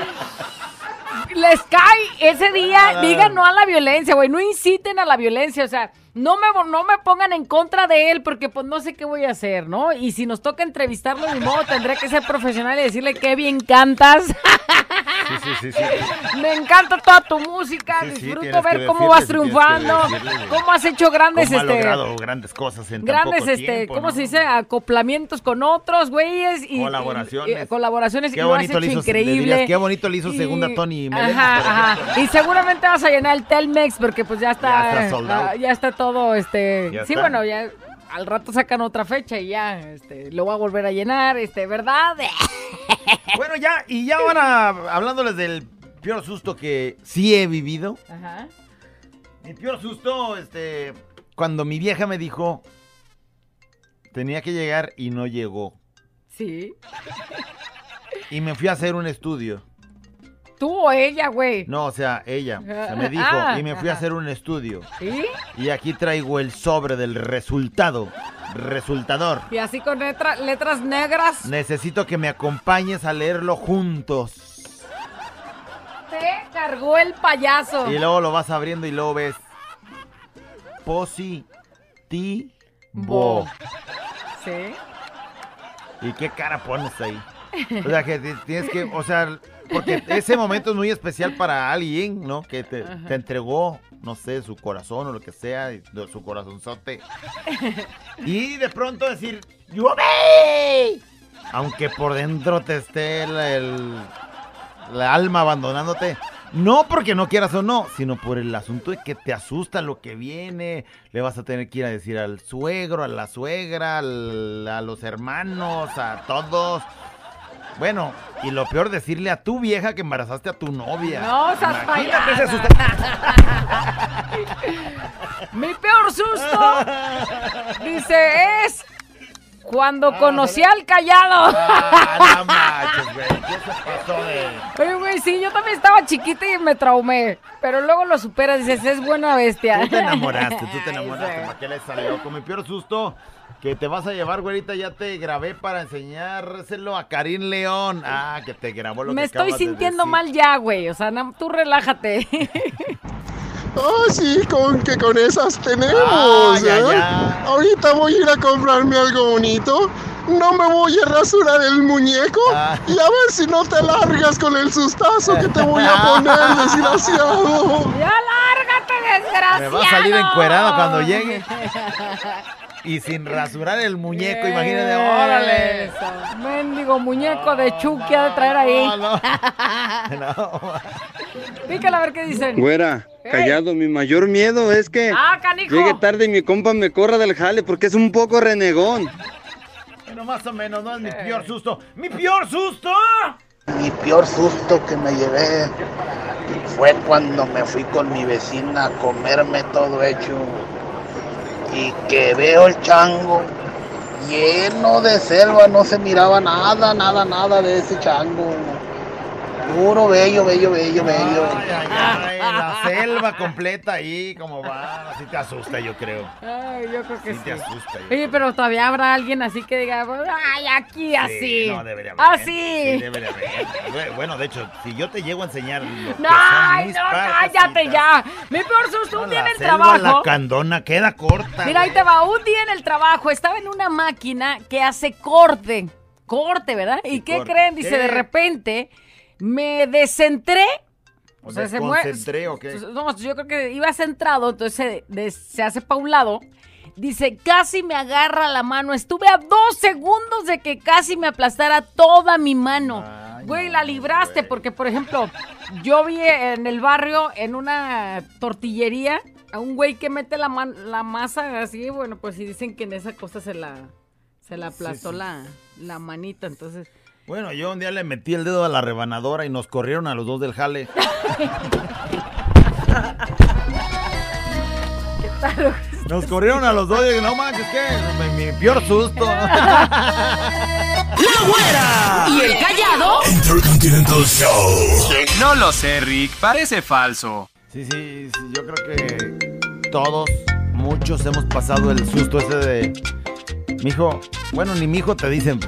[SPEAKER 3] Les cae ese día, digan no a la violencia, güey, no inciten a la violencia, o sea, no me, no me pongan en contra de él porque pues no sé qué voy a hacer, ¿no? Y si nos toca entrevistarlo, de modo, tendré que ser profesional y decirle que bien cantas.
[SPEAKER 2] Sí, sí, sí, sí.
[SPEAKER 3] Me encanta toda tu música,
[SPEAKER 2] Sí,
[SPEAKER 3] disfruto ver cómo vas triunfando, cómo has hecho grandes,
[SPEAKER 2] ¿Cómo ha
[SPEAKER 3] este,
[SPEAKER 2] logrado grandes cosas en tan
[SPEAKER 3] grandes,
[SPEAKER 2] poco
[SPEAKER 3] este,
[SPEAKER 2] tiempo,
[SPEAKER 3] ¿cómo
[SPEAKER 2] no?
[SPEAKER 3] se dice? Acoplamientos con otros güeyes y
[SPEAKER 2] Colaboraciones.
[SPEAKER 3] y- y- colaboraciones
[SPEAKER 2] Qué
[SPEAKER 3] y lo has
[SPEAKER 2] bonito le
[SPEAKER 3] hecho
[SPEAKER 2] hizo, le
[SPEAKER 3] increíble.
[SPEAKER 2] dirías, qué bonito le hizo
[SPEAKER 3] Y-
[SPEAKER 2] segunda Tony
[SPEAKER 3] Ajá, ajá. Y seguramente vas a llenar el Telmex porque pues ya está,
[SPEAKER 2] Ya está
[SPEAKER 3] ah, ya está todo, este,
[SPEAKER 2] Ya
[SPEAKER 3] sí,
[SPEAKER 2] está.
[SPEAKER 3] bueno, ya al rato sacan otra fecha y ya, este, lo voy a volver a llenar, este, ¿verdad?
[SPEAKER 2] Bueno, ya, y ya ahora hablándoles del peor susto que sí he vivido.
[SPEAKER 3] Ajá.
[SPEAKER 2] Mi peor susto, este, cuando mi vieja me dijo, tenía que llegar y no llegó.
[SPEAKER 3] Sí.
[SPEAKER 2] Y me fui a hacer un estudio.
[SPEAKER 3] Tú o ella, güey.
[SPEAKER 2] No, o sea, ella. O sea, me dijo,
[SPEAKER 3] Ah,
[SPEAKER 2] y me fui a hacer un estudio.
[SPEAKER 3] ¿Sí?
[SPEAKER 2] Y aquí traigo el sobre del resultado. Resultador.
[SPEAKER 3] Y así con letra- letras negras.
[SPEAKER 2] Necesito que me acompañes a leerlo juntos.
[SPEAKER 3] Te cargó el payaso.
[SPEAKER 2] Y luego lo vas abriendo y luego ves. Positivo.
[SPEAKER 3] Sí.
[SPEAKER 2] ¿Y qué cara pones ahí? O sea, que ti- tienes que, o sea, porque ese momento es muy especial para alguien, ¿no? Que te, entregó, no sé, su corazón o lo que sea, y de- su corazonzote. Y de pronto decir, ¡Llueve! Aunque por dentro te esté el, alma abandonándote. No porque no quieras o no, sino por el asunto de que te asusta lo que viene. Le vas a tener que ir a decir al suegro, a la suegra, al- a los hermanos, a todos. Bueno, y lo peor, decirle a tu vieja que embarazaste a tu novia.
[SPEAKER 3] No, seas
[SPEAKER 2] Imagínate ese susto.
[SPEAKER 3] Mi peor susto. Dice, es cuando conocí al callado.
[SPEAKER 2] Ah, no manches, güey. ¿Qué se pasó de...?
[SPEAKER 3] Oye, güey, sí, yo también estaba chiquita y me traumé. Pero luego lo superas y dices, es buena bestia.
[SPEAKER 2] Tú te enamoraste, tú te enamoraste. ¿Para qué le salió? Con mi peor susto que te vas a llevar, güerita, ya te grabé para enseñárselo a Karim León. Ah, que te grabó lo
[SPEAKER 3] Me
[SPEAKER 2] que
[SPEAKER 3] estoy
[SPEAKER 2] de
[SPEAKER 3] sintiendo
[SPEAKER 2] decir.
[SPEAKER 3] mal ya, güey. O sea, tú relájate.
[SPEAKER 11] Oh, sí, con que con esas tenemos.
[SPEAKER 2] Ay,
[SPEAKER 11] ¿eh? Ahorita voy a ir a comprarme algo bonito no me voy a rasurar el muñeco
[SPEAKER 2] Ah.
[SPEAKER 11] y a ver si no te largas con el sustazo que te voy a poner, desgraciado.
[SPEAKER 3] ¡Ya lárgate, desgraciado!
[SPEAKER 2] Me va a salir encuerado cuando llegue. Y sin rasurar el muñeco, imagínate, órale.
[SPEAKER 3] Eso, Mendigo muñeco de Chucky ha de traer ahí.
[SPEAKER 2] No,
[SPEAKER 3] Pícala a ver qué dicen.
[SPEAKER 12] Güera, callado, mi mayor miedo es que
[SPEAKER 3] Ah,
[SPEAKER 12] llegue tarde y mi compa me corra del jale porque es un poco renegón.
[SPEAKER 2] Bueno, más o menos, no es mi peor susto. ¡Mi peor susto!
[SPEAKER 10] Mi peor susto que me llevé fue cuando me fui con mi vecina a comerme todo hecho y que veo el chango lleno de selva, no se miraba nada, nada, nada de ese chango. Puro bello, bello, bello, bello.
[SPEAKER 2] Ay, la selva completa ahí, como va. Así te asusta, yo creo.
[SPEAKER 3] Ay, yo creo que
[SPEAKER 2] Sí
[SPEAKER 3] sí.
[SPEAKER 2] te asusta.
[SPEAKER 3] Oye, pero todavía habrá alguien así que diga, ay, aquí así.
[SPEAKER 2] Sí, no, debería haber.
[SPEAKER 3] así.
[SPEAKER 2] Sí, debe de haber. Bueno, de hecho, si yo te llego a enseñar lo que
[SPEAKER 3] No,
[SPEAKER 2] son
[SPEAKER 3] ay,
[SPEAKER 2] mis
[SPEAKER 3] no, cállate ya. Mi peor susto, un día en el
[SPEAKER 2] selva,
[SPEAKER 3] trabajo.
[SPEAKER 2] La candona queda corta.
[SPEAKER 3] Mira, ahí te va. Un día en el trabajo estaba en una máquina que hace corte. Corte, ¿verdad? ¿Y qué
[SPEAKER 2] corte.
[SPEAKER 3] creen? Dice,
[SPEAKER 2] ¿Qué?
[SPEAKER 3] de repente me descentré.
[SPEAKER 2] ¿O
[SPEAKER 3] se
[SPEAKER 2] desconcentré o qué?
[SPEAKER 3] No, yo creo que iba centrado, entonces se, de- se hace pa' un lado. Dice, casi me agarra la mano. Estuve a dos segundos de que casi me aplastara toda mi mano. Güey, la libraste porque, por ejemplo, yo vi en el barrio, en una tortillería, a un güey que mete la, man- la masa así, bueno, pues si dicen que en esa cosa se la, se la aplastó
[SPEAKER 2] sí.
[SPEAKER 3] La, la manita, entonces...
[SPEAKER 2] Bueno, yo un día le metí el dedo a la rebanadora y nos corrieron a los dos del jale.
[SPEAKER 3] ¿Qué tal?
[SPEAKER 2] Nos corrieron a los dos y dije, no manches, ¿qué? Mi, mi peor susto.
[SPEAKER 6] ¡La güera! ¿Y el callado?
[SPEAKER 4] Intercontinental Show.
[SPEAKER 13] No lo sé, Rick. Parece falso.
[SPEAKER 2] Sí, sí, sí, yo creo que todos, muchos hemos pasado el susto ese de... Mijo, bueno, ni mijo te dicen...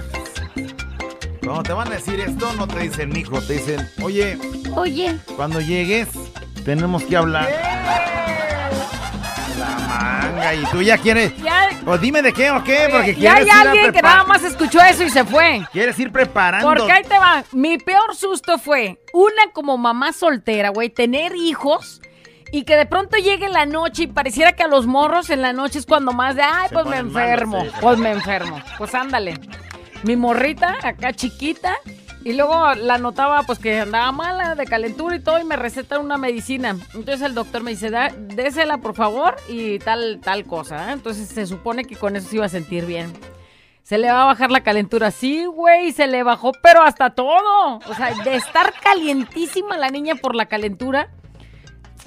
[SPEAKER 2] Cuando te van a decir esto, no te dicen mijo, te dicen, oye,
[SPEAKER 5] Oye,
[SPEAKER 2] cuando llegues, tenemos que hablar. La manga, y tú ya quieres...
[SPEAKER 3] Ya,
[SPEAKER 2] Pues dime de qué o qué, porque
[SPEAKER 3] ya
[SPEAKER 2] quieres
[SPEAKER 3] hay
[SPEAKER 2] ir a
[SPEAKER 3] alguien que nada más escuchó eso y se fue.
[SPEAKER 2] Quieres ir preparando.
[SPEAKER 3] Porque ahí te va. Mi peor susto fue una como mamá soltera, güey, tener hijos y que de pronto llegue la noche y pareciera que a los morros en la noche es cuando más de, ay, pues me
[SPEAKER 2] malos,
[SPEAKER 3] enfermo,
[SPEAKER 2] sí,
[SPEAKER 3] pues me enfermo. Pues ándale. Mi morrita, acá chiquita, y luego la notaba pues que andaba mala de calentura y todo y me recetan una medicina. Entonces el doctor me dice, "Da- désela por favor y tal, tal cosa. ¿eh?". Entonces se supone que con eso se iba a sentir bien. Se le va a bajar la calentura. Sí, güey, se le bajó, pero hasta todo. O sea, de estar calientísima la niña por la calentura,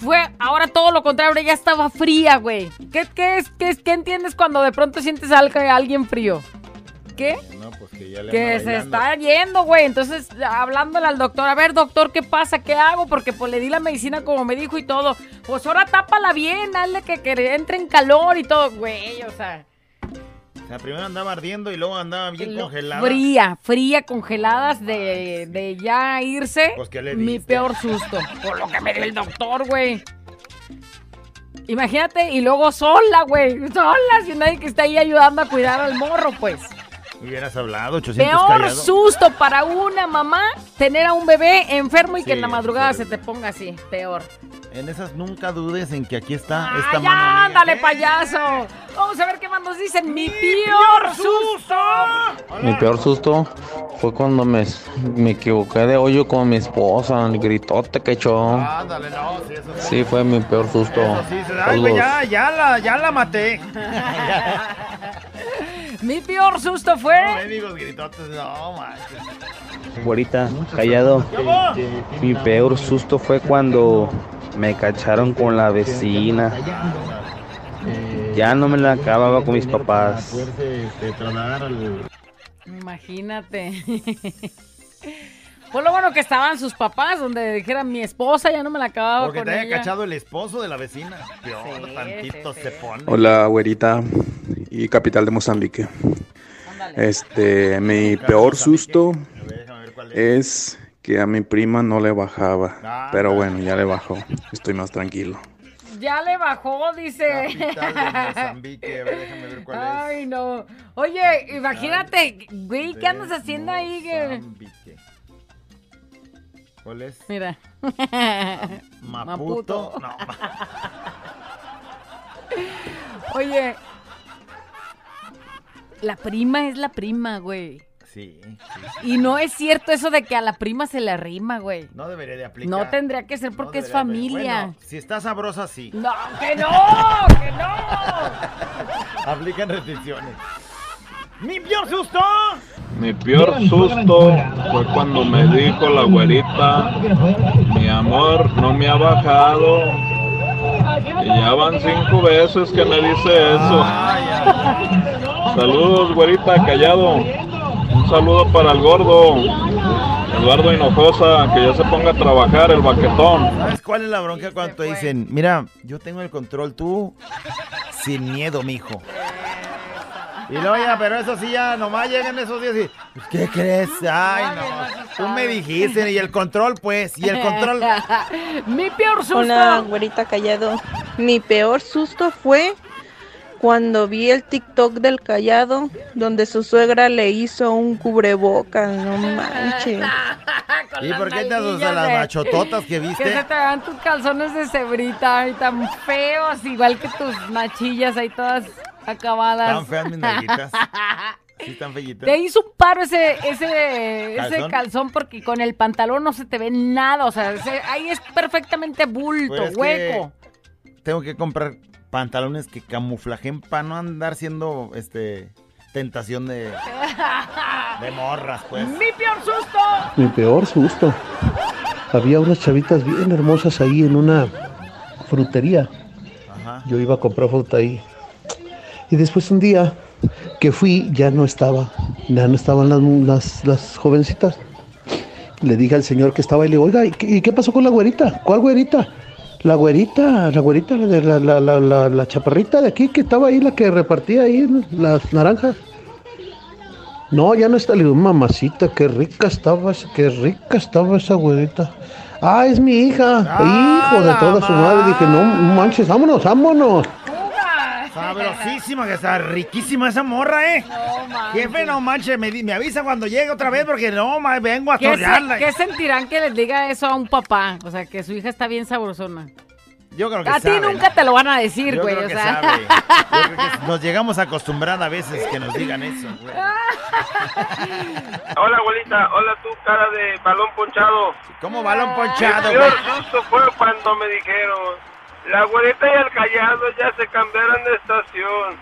[SPEAKER 3] fue ahora todo lo contrario, ya estaba fría, güey. ¿Qué, qué, es, qué, qué entiendes cuando de pronto sientes a alguien frío? ¿Qué?
[SPEAKER 2] No, pues que ya le
[SPEAKER 3] Que se está yendo, güey. Entonces, hablándole al doctor, a ver, doctor, ¿qué pasa? ¿Qué hago? Porque pues le di la medicina como me dijo y todo. Pues ahora tápala bien, dale que, que entre en calor y todo, güey, o sea.
[SPEAKER 2] O sea, primero andaba ardiendo y luego andaba bien congelada.
[SPEAKER 3] Fría, fría, congeladas de, de ya irse.
[SPEAKER 2] Pues, ¿qué le
[SPEAKER 3] Mi
[SPEAKER 2] diste?
[SPEAKER 3] peor susto. Por lo que me dio el doctor, güey. Imagínate, y luego sola, güey. Sola, sin nadie que esté ahí ayudando a cuidar al morro, pues.
[SPEAKER 2] Hubieras hablado, 800
[SPEAKER 3] Peor
[SPEAKER 2] callado.
[SPEAKER 3] susto para una mamá tener a un bebé enfermo y
[SPEAKER 2] Sí,
[SPEAKER 3] que en la
[SPEAKER 2] eso
[SPEAKER 3] madrugada se te ponga así. Peor.
[SPEAKER 2] En esas nunca dudes en que aquí está
[SPEAKER 3] ¡Ah,
[SPEAKER 2] esta
[SPEAKER 3] ya, ándale, payaso! Vamos a ver qué más nos dicen. ¡Mi peor susto!
[SPEAKER 9] Mi peor susto fue cuando me, me equivoqué de hoyo con mi esposa, el gritote que echó.
[SPEAKER 2] Ándale, no, sí, eso sí.
[SPEAKER 9] Sí, fue mi peor susto.
[SPEAKER 2] Sí, se da- Ay, güey,
[SPEAKER 9] Saludos.
[SPEAKER 2] ya, ya la, ya la maté.
[SPEAKER 3] Mi peor susto
[SPEAKER 2] No,
[SPEAKER 3] fue.
[SPEAKER 2] mendigos gritotes, no, manches.
[SPEAKER 14] Güerita, callado. Mi peor susto fue cuando me cacharon con la vecina. Ya no me la acababa con mis papás.
[SPEAKER 3] Imagínate. Pues lo bueno que estaban sus papás, donde dijeran mi esposa, ya no me la acababa
[SPEAKER 2] Porque
[SPEAKER 3] con
[SPEAKER 2] te haya
[SPEAKER 3] ella.
[SPEAKER 2] cachado el esposo de la vecina. Peor, tantito se pone.
[SPEAKER 15] Hola, güerita y capital de Mozambique. Este, mi peor susto es que a mi prima no le bajaba, pero bueno, ya le bajó. Estoy más tranquilo.
[SPEAKER 3] Ya le bajó, dice.
[SPEAKER 2] Capital de Mozambique. A ver, déjame ver cuál es.
[SPEAKER 3] Ay, no. Oye, imagínate, güey, ¿qué andas haciendo ahí? que-
[SPEAKER 2] Mozambique. ¿Cuál es?
[SPEAKER 3] Mira.
[SPEAKER 2] Maputo. No,
[SPEAKER 3] Oye. La prima es la prima, güey.
[SPEAKER 2] Sí, sí,
[SPEAKER 3] Y no es cierto eso de que a la prima se le arrima, güey.
[SPEAKER 2] No debería de aplicar.
[SPEAKER 3] No tendría que ser porque es familia.
[SPEAKER 2] Bueno, si está sabrosa, sí.
[SPEAKER 3] No, que no, que no.
[SPEAKER 2] Aplican restricciones. ¡Mi peor susto!
[SPEAKER 16] Mi peor susto fue cuando me dijo la güerita, mi amor no me ha bajado. Y ya van cinco veces que me dice eso. Saludos, güerita, callado. Un saludo para el gordo. Eduardo Hinojosa, que ya se ponga a trabajar el baquetón.
[SPEAKER 2] ¿Sabes cuál es la bronca cuando te dicen, mira, yo tengo el control, tú sin miedo, mijo? Y luego ya, pero eso sí ya, nomás llegan esos días y, pues, ¿qué crees? Ay, no, tú me dijiste, y el control, pues, y el control...
[SPEAKER 3] Mi peor susto.
[SPEAKER 17] Hola, güerita callado. Mi peor susto fue cuando vi el TikTok del callado donde su suegra le hizo un cubrebocas, no manches.
[SPEAKER 2] ¿Y por qué te asustas
[SPEAKER 3] nalguillas
[SPEAKER 2] las
[SPEAKER 3] de-
[SPEAKER 2] machototas que
[SPEAKER 3] Que se
[SPEAKER 2] viste?
[SPEAKER 3] te vean tus calzones de cebrita y tan feos, igual que tus machillas ahí todas acabadas.
[SPEAKER 2] Tan feas mis nalguitas. Sí, están fellitas.
[SPEAKER 3] Te hizo un paro ese, ese, ese
[SPEAKER 2] ¿Calzón?
[SPEAKER 3] porque con el pantalón no se te ve nada. O sea, ese- ahí es perfectamente bulto,
[SPEAKER 2] Pues es que
[SPEAKER 3] hueco.
[SPEAKER 2] Tengo que comprar pantalones que camuflajen para no andar siendo, este, tentación de, de morras, pues.
[SPEAKER 3] Mi peor susto.
[SPEAKER 18] Mi peor susto. Había unas chavitas bien hermosas ahí en una frutería. Yo iba a comprar fruta ahí. Y después un día que fui, ya no estaba. Ya no estaban las, las, las jovencitas. Le dije al señor que estaba y le digo, oiga, ¿y qué, y qué pasó con la güerita? ¿Cuál güerita? La güerita, la güerita, la, la, la, la, chaparrita de aquí que estaba ahí, la que repartía ahí las naranjas. No, ya no está. Le digo, mamacita, qué rica estaba, qué rica estaba esa güerita. Ah, es mi hija. Hijo de toda su madre. Dije, no manches, vámonos, vámonos.
[SPEAKER 2] Sabrosísima, que está riquísima esa morra, ¿eh? Jefe, no manches, me, di- me avisa cuando llegue otra vez porque no, ma, vengo a
[SPEAKER 3] ¿Qué, se-
[SPEAKER 2] torrearla.
[SPEAKER 3] qué sentirán que les diga eso a un papá? O sea, que su hija está bien sabrosona.
[SPEAKER 2] Yo creo que
[SPEAKER 3] A ti nunca te lo van a decir,
[SPEAKER 2] Yo
[SPEAKER 3] güey.
[SPEAKER 2] creo
[SPEAKER 3] O sea,
[SPEAKER 2] sabe. Yo creo que nos llegamos a acostumbrar a veces que nos digan eso, güey.
[SPEAKER 19] Hola, abuelita. Hola, tú, cara de balón ponchado.
[SPEAKER 2] ¿Cómo balón ponchado,
[SPEAKER 19] El peor
[SPEAKER 2] güey?
[SPEAKER 19] susto fue cuando me dijeron, la güerita y el callado ya se cambiaron de estación.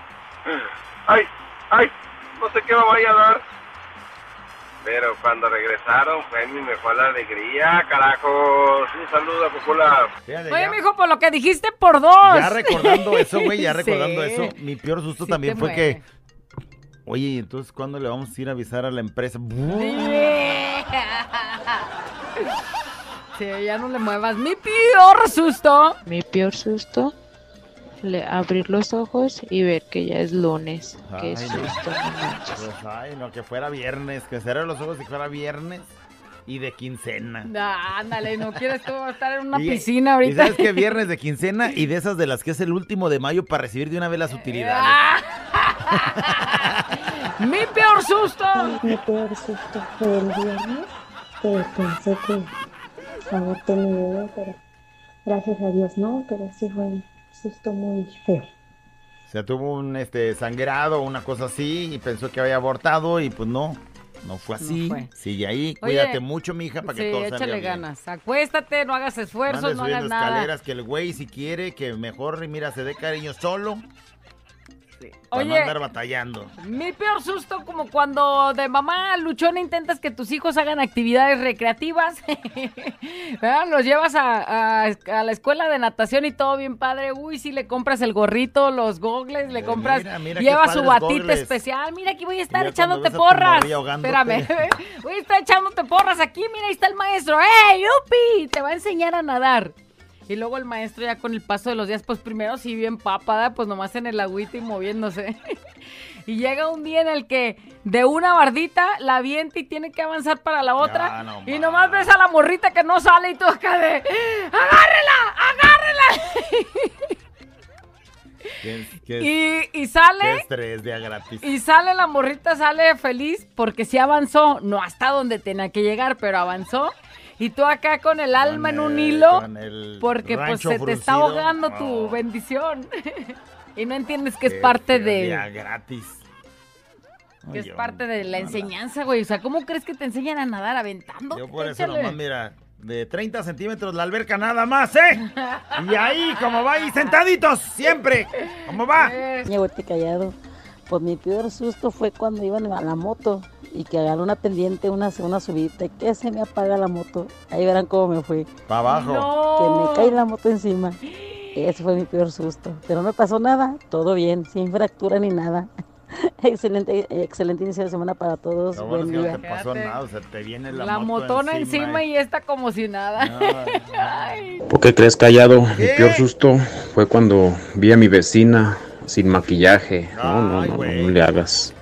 [SPEAKER 19] Ay, ay, no sé qué me vaya a dar. Pero cuando regresaron fue mi mejor alegría, carajos. Un saludo, popular.
[SPEAKER 3] Oye, mijo, por lo que dijiste por dos.
[SPEAKER 2] Ya recordando eso, güey, ya recordando
[SPEAKER 3] Sí.
[SPEAKER 2] eso, mi peor susto
[SPEAKER 3] Sí
[SPEAKER 2] también fue
[SPEAKER 3] mueve.
[SPEAKER 2] que, oye, ¿y entonces cuándo le vamos a ir a avisar a la empresa?
[SPEAKER 3] Sí, ya no le muevas. Mi peor susto.
[SPEAKER 20] Mi peor susto, le- abrir los ojos y ver que ya es lunes. Qué
[SPEAKER 2] Ay, no.
[SPEAKER 20] susto, no.
[SPEAKER 2] Pues, ay, no, que fuera viernes, que cerrar los ojos y que fuera viernes y de quincena.
[SPEAKER 3] Ah, ándale, no quieres tú estar en una
[SPEAKER 2] Y-
[SPEAKER 3] piscina
[SPEAKER 2] Y
[SPEAKER 3] ahorita.
[SPEAKER 2] sabes que viernes de quincena y de esas de las que es el último de mayo para recibir de una vez las utilidades.
[SPEAKER 3] Mi peor susto.
[SPEAKER 21] Mi peor susto fue el viernes, que pensé que mi bebé, pero gracias a Dios no, pero sí fue un susto muy feo.
[SPEAKER 2] O sea, tuvo un este sangrado o una cosa así y pensó que había abortado y pues no, no fue así.
[SPEAKER 3] fue.
[SPEAKER 2] Sigue ahí,
[SPEAKER 3] Oye,
[SPEAKER 2] cuídate mucho, mija, para que
[SPEAKER 3] sí,
[SPEAKER 2] todo salga
[SPEAKER 3] échale
[SPEAKER 2] bien.
[SPEAKER 3] ganas. Acuéstate, no hagas
[SPEAKER 2] No
[SPEAKER 3] esfuerzos, no hagas nada.
[SPEAKER 2] escaleras que el güey si quiere que mejor mira se dé cariño solo. Para no
[SPEAKER 3] Oye.
[SPEAKER 2] andar batallando.
[SPEAKER 3] Mi peor susto como cuando de mamá luchona intentas que tus hijos hagan actividades recreativas. Los llevas a, a- a la escuela de natación y todo bien padre. Uy, si le compras el gorrito, los gogles, le compras,
[SPEAKER 2] mira,
[SPEAKER 3] lleva su batita
[SPEAKER 2] gogles.
[SPEAKER 3] especial. Mira, aquí voy a estar echándote porras. Espérame. voy a estar echándote porras aquí. Mira, ahí está el maestro. ¡Ey, yupi! Te va a enseñar a nadar. Y luego el maestro ya con el paso de los días, pues primero sí bien papada, pues nomás en el agüita y moviéndose. y llega un día en el que de una bardita la avienta y tiene que avanzar para la otra.
[SPEAKER 2] Ya, no
[SPEAKER 3] y nomás ves a la morrita que no sale y tú acá de ¡Agárrela! ¡Agárrela!
[SPEAKER 2] ¿Qué, qué-
[SPEAKER 3] Y, sale,
[SPEAKER 2] estrés día gratis?
[SPEAKER 3] y sale la morrita, sale feliz porque sí avanzó, no hasta donde tenía que llegar, pero avanzó. Y tú acá con el alma en un hilo, porque pues se te está ahogando tu
[SPEAKER 2] Oh.
[SPEAKER 3] bendición. y no entiendes que es parte de...
[SPEAKER 2] Gratis.
[SPEAKER 3] Que es
[SPEAKER 2] yo-
[SPEAKER 3] parte de la enseñanza, güey. O sea, ¿cómo crees que te enseñan a nadar aventando?
[SPEAKER 2] Yo por eso
[SPEAKER 3] Échale.
[SPEAKER 2] nomás, mira, de 30 centímetros la alberca nada más, ¿eh? Y ahí, como va, ahí sentaditos, siempre. ¿Cómo va?
[SPEAKER 22] Ñehuete callado. Pues mi peor susto fue cuando iban a la moto y que agarró una pendiente, una, una subida, que se me apaga la moto. Ahí verán cómo me fui.
[SPEAKER 2] Para abajo.
[SPEAKER 22] Que me cae la moto encima. Ese fue mi peor susto. Pero no me pasó nada, todo bien, sin fractura ni nada. excelente, excelente inicio de semana para todos.
[SPEAKER 2] Es
[SPEAKER 22] Buen
[SPEAKER 2] que
[SPEAKER 22] día.
[SPEAKER 2] no te pasó nada, o sea, te viene la,
[SPEAKER 3] La,
[SPEAKER 2] moto
[SPEAKER 3] motona encima, y esta como si nada. Ay.
[SPEAKER 23] ¿Por qué crees callado? Mi peor susto fue cuando vi a mi vecina sin maquillaje. No, no, no, no, no le hagas.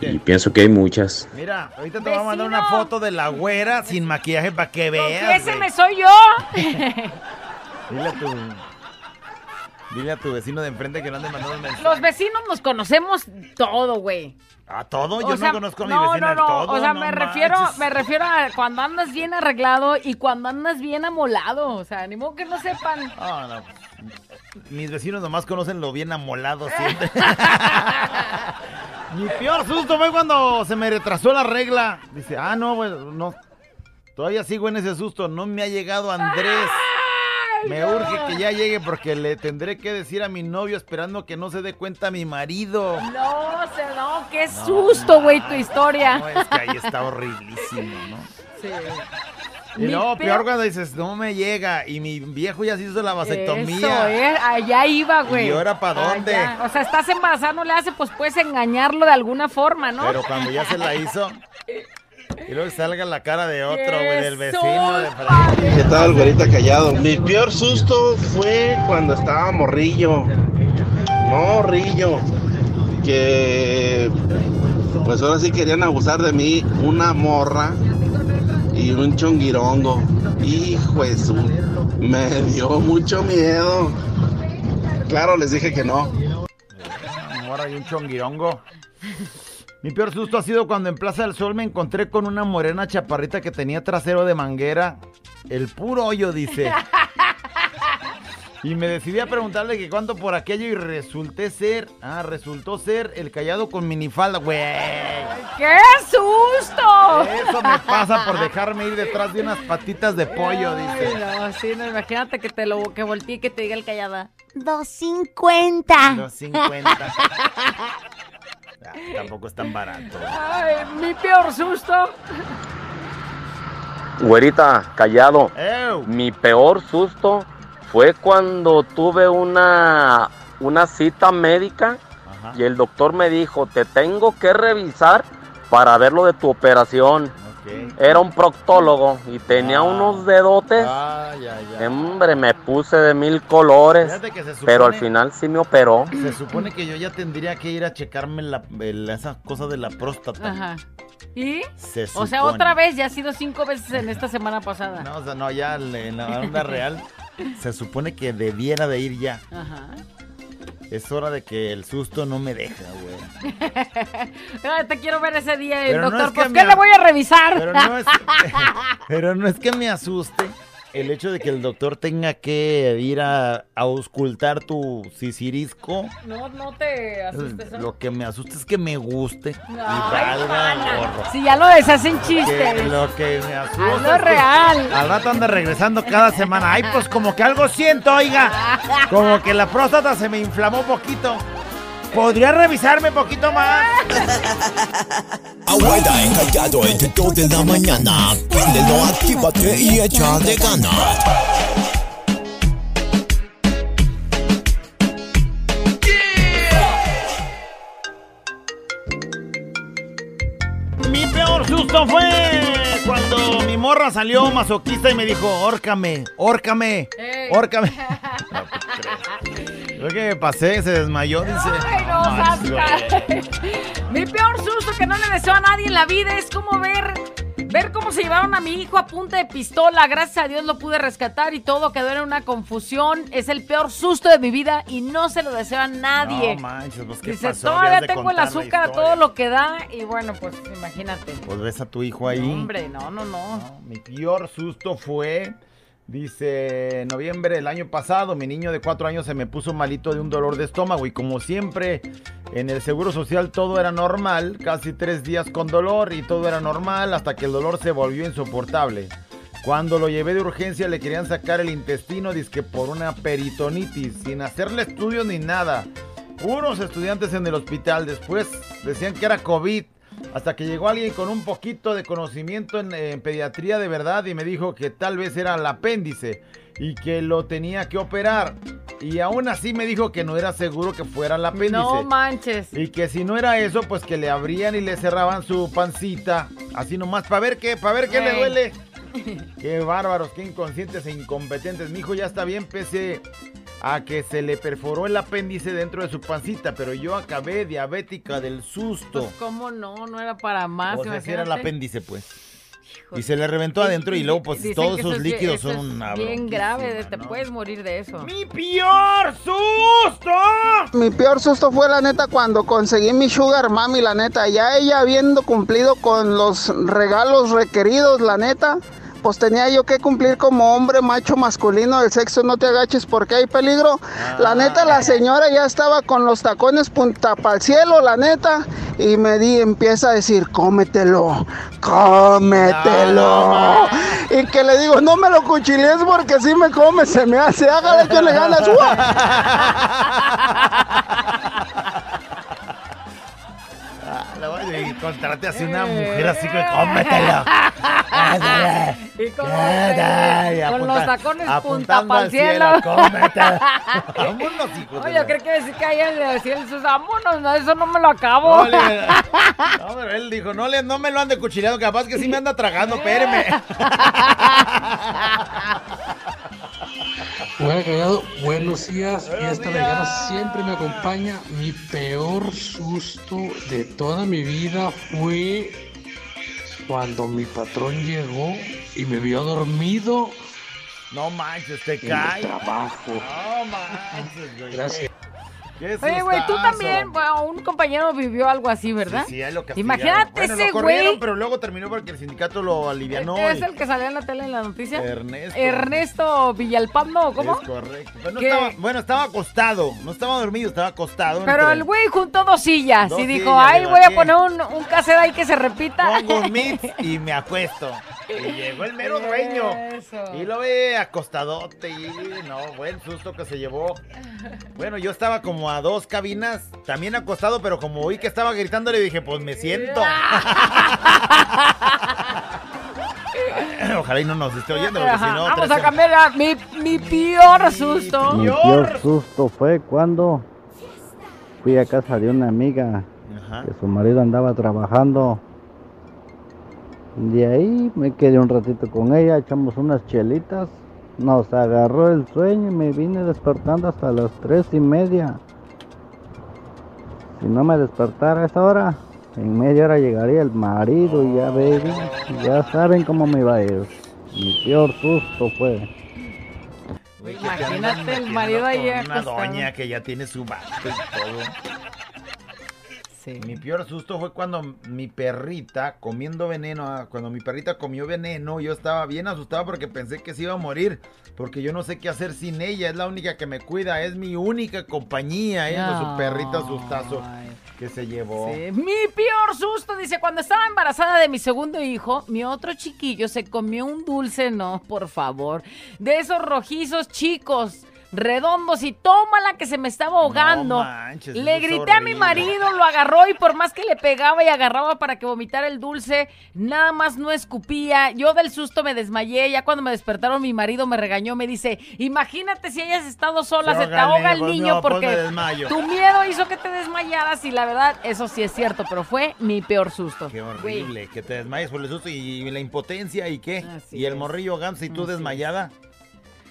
[SPEAKER 23] Y pienso que hay muchas.
[SPEAKER 2] Mira, ahorita te voy a mandar una foto de la güera sin maquillaje para que veas.
[SPEAKER 3] ese me soy yo.
[SPEAKER 2] Dile a tu. Dile a tu vecino de enfrente que no ande mandando un mensaje.
[SPEAKER 3] Los vecinos nos conocemos todo, güey.
[SPEAKER 2] ¿A todo?
[SPEAKER 3] O
[SPEAKER 2] Yo
[SPEAKER 3] sea,
[SPEAKER 2] no conozco a mi
[SPEAKER 3] no,
[SPEAKER 2] vecina
[SPEAKER 3] no,
[SPEAKER 2] del
[SPEAKER 3] no.
[SPEAKER 2] todo.
[SPEAKER 3] O sea,
[SPEAKER 2] no
[SPEAKER 3] me refiero, me refiero a cuando andas bien arreglado y cuando andas bien amolado. O sea, ni modo que no sepan.
[SPEAKER 2] No. Mis vecinos nomás conocen lo bien amolado siempre. Mi peor susto fue cuando se me retrasó la regla. Dice, ah, no, güey, no. Todavía sigo en ese susto. No me ha llegado Andrés. Me urge que ya llegue porque le tendré que decir a mi novio esperando que no se dé cuenta mi marido.
[SPEAKER 3] No, se no, qué susto, güey, tu historia.
[SPEAKER 2] No, es que ahí está horriblísimo, ¿no?
[SPEAKER 3] Sí.
[SPEAKER 2] Y no,
[SPEAKER 3] peor-
[SPEAKER 2] peor cuando dices, no me llega. Y mi viejo ya se hizo la vasectomía.
[SPEAKER 3] Eso, eh, allá iba, güey.
[SPEAKER 2] ¿Y ahora pa' dónde?
[SPEAKER 3] Allá. O sea, estás embarazada, no le hace, pues puedes engañarlo de alguna forma, ¿no?
[SPEAKER 2] Pero cuando ya se la hizo. Y luego que salga la cara de otro, güey, del
[SPEAKER 3] ¡Qué
[SPEAKER 2] vecino. De
[SPEAKER 24] ¿Qué tal, güerita callado? Mi peor susto fue cuando estaba morrillo. Morrillo. Que pues ahora sí querían abusar de mí una morra y un chonguirongo. Hijo de su. Me dio mucho miedo. Claro, les dije que no.
[SPEAKER 2] Ahora hay un chonguirongo. Mi peor susto ha sido cuando en Plaza del Sol me encontré con una morena chaparrita que tenía trasero de manguera. El puro hoyo, dice. Y me decidí a preguntarle que cuánto por aquello y resulté ser, ah, resultó ser el callado con minifalda, güey.
[SPEAKER 3] ¡Qué susto!
[SPEAKER 2] Eso me pasa por dejarme ir detrás de unas patitas de pollo, dice.
[SPEAKER 3] no, sí, no, imagínate que te lo que voltee y que te diga el callada.
[SPEAKER 5] 250.
[SPEAKER 2] Los 50. Ah, tampoco es tan barato.
[SPEAKER 3] Ay, mi peor susto.
[SPEAKER 9] Güerita, callado. Mi peor susto fue cuando tuve una, una cita médica y el doctor me dijo, te tengo que revisar para ver lo de tu operación. Era un proctólogo y tenía unos dedotes.
[SPEAKER 2] Ay, ay, ay.
[SPEAKER 9] Hombre, me puse de mil colores.
[SPEAKER 2] Fíjate que se
[SPEAKER 9] Pero al
[SPEAKER 2] supone-
[SPEAKER 9] final sí me operó.
[SPEAKER 2] Se supone que yo ya tendría que ir a checarme la, el- esa cosa de la próstata.
[SPEAKER 3] Ajá. ¿Y?
[SPEAKER 2] Se
[SPEAKER 3] O sea,
[SPEAKER 2] supone.
[SPEAKER 3] otra vez, ya ha sido cinco veces en esta semana pasada.
[SPEAKER 2] No, o sea, no, ya en la onda real se supone que debiera de ir ya.
[SPEAKER 3] Ajá.
[SPEAKER 2] Es hora de que el susto no me deja, güey.
[SPEAKER 3] Ay, te quiero ver ese día,
[SPEAKER 2] no
[SPEAKER 3] doctor.
[SPEAKER 2] es que
[SPEAKER 3] pues,
[SPEAKER 2] me
[SPEAKER 3] ¿qué le voy a revisar?
[SPEAKER 2] Pero no es, pero no es que me asuste el hecho de que el doctor tenga que ir a, a auscultar tu sisirisco.
[SPEAKER 3] No, no te asustes. ¿no?
[SPEAKER 2] Lo que me asusta es que me guste y valga.
[SPEAKER 3] Si ya lo deshacen
[SPEAKER 2] Que
[SPEAKER 3] chistes.
[SPEAKER 2] lo que me asusta es que
[SPEAKER 3] real.
[SPEAKER 2] Al rato anda regresando cada semana. Ay, pues como que algo siento, oiga. Como que la próstata se me inflamó un poquito. ¿Podría revisarme un poquito más?
[SPEAKER 4] Abuela encallado entre 2 de la mañana. Préndelo, actívate y échale ganas.
[SPEAKER 2] Mi peor susto fue cuando mi morra salió masoquista y me dijo, órcame, órcame, órcame. No. Creo que me pasé, se desmayó, dice.
[SPEAKER 3] Ay, no,
[SPEAKER 2] güey.
[SPEAKER 3] Mi peor susto que no le deseo a nadie en la vida es como ver Ver cómo se llevaron a mi hijo a punta de pistola. Gracias a Dios lo pude rescatar y todo quedó en una confusión. Es el peor susto de mi vida y no se lo deseo a nadie.
[SPEAKER 2] No manches, pues qué
[SPEAKER 3] Dice,
[SPEAKER 2] pasó?
[SPEAKER 3] todavía tengo el azúcar a todo lo que da. Y bueno, pues imagínate.
[SPEAKER 2] Pues ves a tu hijo ahí.
[SPEAKER 3] Hombre, no, no, no.
[SPEAKER 2] Mi peor susto fue, dice, noviembre del año pasado, mi niño de cuatro años se me puso malito de un dolor de estómago y como siempre en el Seguro Social todo era normal, casi tres días con dolor y todo era normal hasta que el dolor se volvió insoportable. Cuando lo llevé de urgencia le querían sacar el intestino, dizque por una peritonitis, sin hacerle estudios ni nada. Unos estudiantes en el hospital, después decían que era COVID. Hasta que llegó alguien con un poquito de conocimiento en, en pediatría de verdad y me dijo que tal vez era el apéndice y que lo tenía que operar. Y aún así me dijo que no era seguro que fuera el apéndice.
[SPEAKER 3] No manches.
[SPEAKER 2] Y que si no era eso, pues que le abrían y le cerraban su pancita. Así nomás, para ver qué, para ver qué le duele. Qué bárbaros, qué inconscientes e incompetentes. Mi hijo ya está bien, pese a que se le perforó el apéndice dentro de su pancita, pero yo acabé diabética del susto.
[SPEAKER 3] Pues, ¿Cómo no? No era para más.
[SPEAKER 2] O sea, si era el apéndice, pues. Y se le reventó adentro y luego, pues,
[SPEAKER 3] Dicen
[SPEAKER 2] todos esos
[SPEAKER 3] es bien-
[SPEAKER 2] líquidos son
[SPEAKER 3] es
[SPEAKER 2] una
[SPEAKER 3] Bien grave, te puedes morir de eso.
[SPEAKER 2] ¡Mi peor susto!
[SPEAKER 25] Mi peor susto fue la neta cuando conseguí mi sugar mami, la neta. Ya ella habiendo cumplido con los regalos requeridos, la neta. Pues tenía yo que cumplir como hombre macho masculino del sexo, no te agaches porque hay peligro. La neta, la señora ya estaba con los tacones punta para el cielo, la neta. Y me di, empieza a decir, cómetelo, cómetelo. Y que le digo, no me lo cuchilees porque si me come, se me hace, hágale que le ganas.
[SPEAKER 2] a contrate así una mujer así que cómetelo.
[SPEAKER 3] Y con, con los tacones punta para el cielo.
[SPEAKER 2] cielo, cómetelo. Vámonos, hijos de
[SPEAKER 3] Oye, yo creo que decir que ayer le decían sus vámonos, no, eso no me lo acabo.
[SPEAKER 2] No, le- no, pero él dijo, no, le, no me lo ande cuchileando, capaz que sí me anda tragando, espéreme.
[SPEAKER 26] Buenos días. Fiesta vegana siempre me acompaña. Mi peor susto de toda mi vida fue cuando mi patrón llegó y me vio dormido
[SPEAKER 2] No manches, te cae.
[SPEAKER 26] trabajo.
[SPEAKER 2] No manches.
[SPEAKER 26] Gracias.
[SPEAKER 3] Oye, güey, tú también, bueno, un compañero vivió algo así, ¿verdad?
[SPEAKER 2] Sí, ahí lo castigaron.
[SPEAKER 3] Imagínate
[SPEAKER 2] Bueno,
[SPEAKER 3] ese güey.
[SPEAKER 2] pero luego terminó porque el sindicato lo alivianó.
[SPEAKER 3] ¿Es
[SPEAKER 2] y-
[SPEAKER 3] el que salía en la tele en la noticia?
[SPEAKER 2] Ernesto.
[SPEAKER 3] Ernesto Villalpando, ¿cómo?
[SPEAKER 2] Es correcto. Pero no estaba- bueno, estaba acostado. No estaba dormido, estaba acostado.
[SPEAKER 3] Pero
[SPEAKER 2] entre-
[SPEAKER 3] el güey juntó dos sillas
[SPEAKER 2] Dos
[SPEAKER 3] y dijo,
[SPEAKER 2] sillas,
[SPEAKER 3] ay, voy a poner un, un cassette ahí que se repita.
[SPEAKER 2] Pongo y me acuesto. Y llegó el mero dueño.
[SPEAKER 3] Eso.
[SPEAKER 2] Y lo ve acostadote y no, buen susto que se llevó. Bueno, yo estaba como a dos cabinas, también acostado, pero como oí que estaba gritando, le dije, pues me siento. Ojalá y no nos esté oyendo, porque si no...
[SPEAKER 3] Vamos
[SPEAKER 2] tres-
[SPEAKER 3] a cambiar a mi, mi peor susto.
[SPEAKER 27] Mi peor susto fue cuando fui a casa de una amiga
[SPEAKER 2] Ajá.
[SPEAKER 27] que su marido andaba trabajando. De ahí me quedé un ratito con ella, echamos unas chelitas, nos agarró el sueño y me vine despertando hasta las tres y media. Si no me despertara a esa hora, en media hora llegaría el marido y ya baby, ya saben cómo me iba a ir. Mi peor susto fue.
[SPEAKER 3] Imagínate el marido ahí
[SPEAKER 2] con Una
[SPEAKER 3] acostado.
[SPEAKER 2] doña que ya tiene su vato y todo. Mi peor susto fue cuando mi perrita comiendo veneno, ah, cuando mi perrita comió veneno, yo estaba bien asustado porque pensé que se iba a morir, porque yo no sé qué hacer sin ella, es la única que me cuida, es mi única compañía, es su perrita sustazo que se llevó.
[SPEAKER 3] Sí, Mi peor susto, dice, cuando estaba embarazada de mi segundo hijo, mi otro chiquillo se comió un dulce, no, por favor, de esos rojizos chicos, redondos y tómala que se me estaba ahogando.
[SPEAKER 2] manches,
[SPEAKER 3] le grité a mi marido, lo agarró y por más que le pegaba y agarraba para que vomitara el dulce, nada más no escupía. Yo del susto me desmayé, ya cuando me despertaron mi marido me regañó, me dice, imagínate si hayas estado sola,
[SPEAKER 2] Se
[SPEAKER 3] se te
[SPEAKER 2] ahoga el niño, pues, pues,
[SPEAKER 3] porque
[SPEAKER 2] desmayo.
[SPEAKER 3] tu miedo hizo que te desmayaras y la verdad, eso sí es cierto, pero fue mi peor susto.
[SPEAKER 2] Qué horrible, que te desmayes por el susto y, y la impotencia y qué,
[SPEAKER 3] Así
[SPEAKER 2] y el morrillo ganso y tú
[SPEAKER 3] Así es.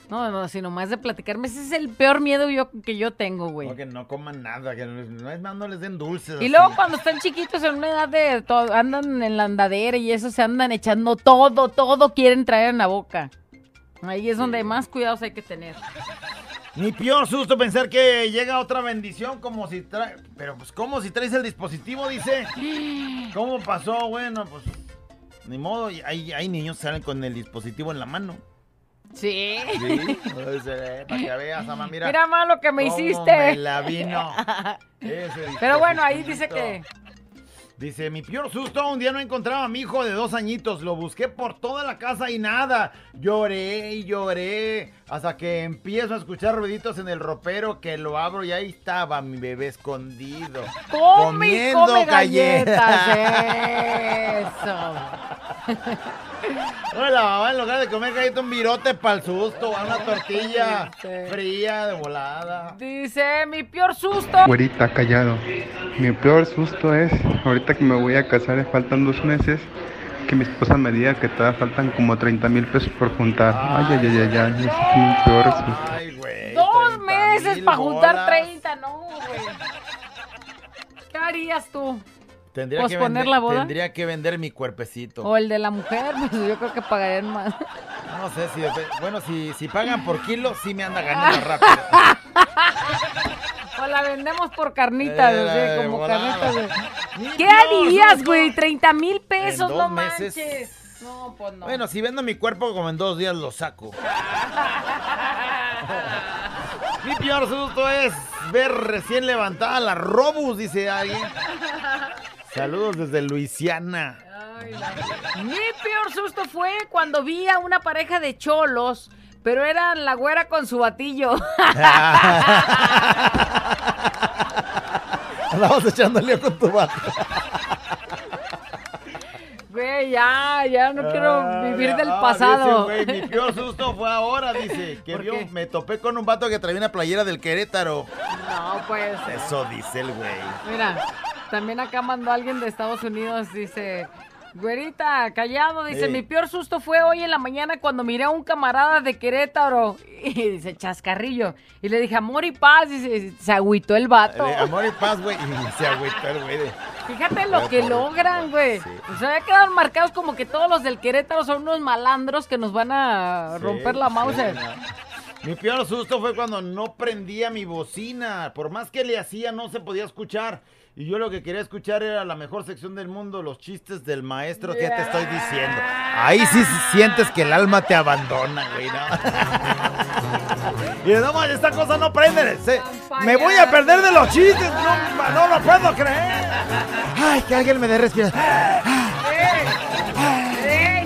[SPEAKER 3] No, no, sino más de platicarme. Ese es el peor miedo yo, que yo tengo, güey.
[SPEAKER 2] No, que no coman nada, que no, no es más, no les den dulces.
[SPEAKER 3] Y
[SPEAKER 2] así.
[SPEAKER 3] luego cuando están chiquitos en una edad de todo, andan en la andadera y eso se andan echando todo, todo quieren traer en la boca. Ahí es donde más cuidados hay que tener.
[SPEAKER 2] Mi peor susto pensar que llega otra bendición como si trae... Pero pues como si traes el dispositivo, dice. ¿Cómo pasó? Bueno, pues ni modo. Hay, hay niños que salen con el dispositivo en la mano.
[SPEAKER 3] Sí.
[SPEAKER 2] Sí, eh, para que veas, mamá, mira.
[SPEAKER 3] Mira más lo que me
[SPEAKER 2] cómo
[SPEAKER 3] hiciste.
[SPEAKER 2] me la vino.
[SPEAKER 3] Pero bueno, ahí dice que
[SPEAKER 2] Dice, mi peor susto, un día no encontraba a mi hijo de dos añitos. Lo busqué por toda la casa y nada. Lloré y lloré. Hasta que empiezo a escuchar ruiditos en el ropero que lo abro y ahí estaba mi bebé escondido.
[SPEAKER 3] come y come
[SPEAKER 2] galletas.
[SPEAKER 3] galletas. Eso.
[SPEAKER 2] Bueno, la mamá en lugar de comer galletas, un virote para el susto. Una tortilla fría de volada.
[SPEAKER 3] Dice, mi peor susto.
[SPEAKER 28] Güerita, callado. Mi peor susto es, ahorita que me voy a casar, faltan dos meses, que mi esposa me diga que todavía faltan como 30 mil pesos por juntar. Ay, ay, ay, ay, ay, ese es mi peor susto.
[SPEAKER 3] Dos meses para juntar
[SPEAKER 2] bolas.
[SPEAKER 3] 30, no, güey. ¿Qué harías tú?
[SPEAKER 2] Tendría que,
[SPEAKER 3] ¿Posponer
[SPEAKER 2] vender,
[SPEAKER 3] la boda?
[SPEAKER 2] tendría que vender mi cuerpecito.
[SPEAKER 3] O el de la mujer, pues yo creo que pagarían más.
[SPEAKER 2] No sé si, bueno, si, si pagan por kilo, sí me anda ganando rápido.
[SPEAKER 3] O la vendemos por carnitas,
[SPEAKER 2] Eh,
[SPEAKER 3] así,
[SPEAKER 2] de
[SPEAKER 3] como
[SPEAKER 2] volada.
[SPEAKER 3] carnitas. de- ¿Qué harías, güey? 30 mil pesos, no
[SPEAKER 2] meses.
[SPEAKER 3] manches. No, pues no.
[SPEAKER 2] Bueno, si vendo mi cuerpo, como en dos días lo saco. Mi peor susto es ver recién levantada la Robus, dice alguien. Saludos desde Luisiana.
[SPEAKER 3] Mi peor susto fue cuando vi a una pareja de cholos, pero era la güera con su batillo.
[SPEAKER 2] Andamos echando lío con tu vato.
[SPEAKER 3] Güey, ya, ya no quiero
[SPEAKER 2] Ah,
[SPEAKER 3] vivir del
[SPEAKER 2] ah,
[SPEAKER 3] pasado.
[SPEAKER 2] dice, güey, mi peor susto fue ahora, dice. Que vio, me topé con un vato que traía una playera del Querétaro.
[SPEAKER 3] No, pues.
[SPEAKER 2] Eso dice el güey.
[SPEAKER 3] Mira, también acá mandó alguien de Estados Unidos, dice, güerita, callado, dice, mi peor susto fue hoy en la mañana cuando miré a un camarada de Querétaro, y dice, chascarrillo, y le dije, amor y paz, dice, se agüitó el vato.
[SPEAKER 2] De amor y paz, güey. Y se agüitó el güey. de-
[SPEAKER 3] Fíjate lo que logran, güey. O sea, ya quedaron marcados como que todos los del Querétaro son unos malandros que nos van a romper la
[SPEAKER 2] Sí, sí, no. Mi peor susto fue cuando no prendía mi bocina. Por más que le hacía, no se podía escuchar. Y yo lo que quería escuchar era la mejor sección del mundo, los chistes del maestro que te estoy diciendo. Ahí sí sientes que el alma te abandona, güey, ¿no? y no, esta cosa no prende. se- me voy a perder de los chistes, no, no lo puedo creer. Ay, que alguien me dé respiración.
[SPEAKER 3] ¡Eh,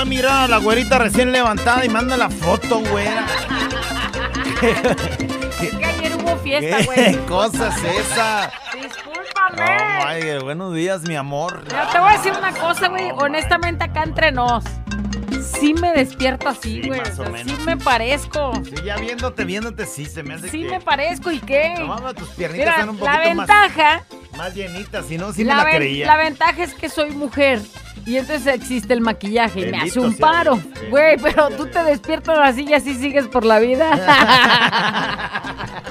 [SPEAKER 2] Fue mirar a la güerita recién levantada y manda la foto, güera.
[SPEAKER 3] Es que ayer hubo fiesta,
[SPEAKER 2] ¿Qué
[SPEAKER 3] güey.
[SPEAKER 2] cosa es esa?
[SPEAKER 3] Discúlpame.
[SPEAKER 2] Oh, my, buenos días, mi amor.
[SPEAKER 3] Te voy a decir una cosa, güey. Honestamente, acá entre nos. Sí me despierto así, güey.
[SPEAKER 2] más
[SPEAKER 3] o sea,
[SPEAKER 2] menos.
[SPEAKER 3] sí me parezco.
[SPEAKER 2] Sí, ya viéndote, viéndote, sí, se me hace
[SPEAKER 3] Sí
[SPEAKER 2] que...
[SPEAKER 3] me parezco. ¿Y qué?
[SPEAKER 2] No, tus piernitas
[SPEAKER 3] Mira,
[SPEAKER 2] están un
[SPEAKER 3] la
[SPEAKER 2] poquito más,
[SPEAKER 3] ventaja,
[SPEAKER 2] más llenitas, si no, sí
[SPEAKER 3] la,
[SPEAKER 2] me la creía.
[SPEAKER 3] la ventaja es que soy mujer. Y entonces existe el maquillaje y me hace un paro. Güey, pero tú te despiertas así y así sigues por la vida.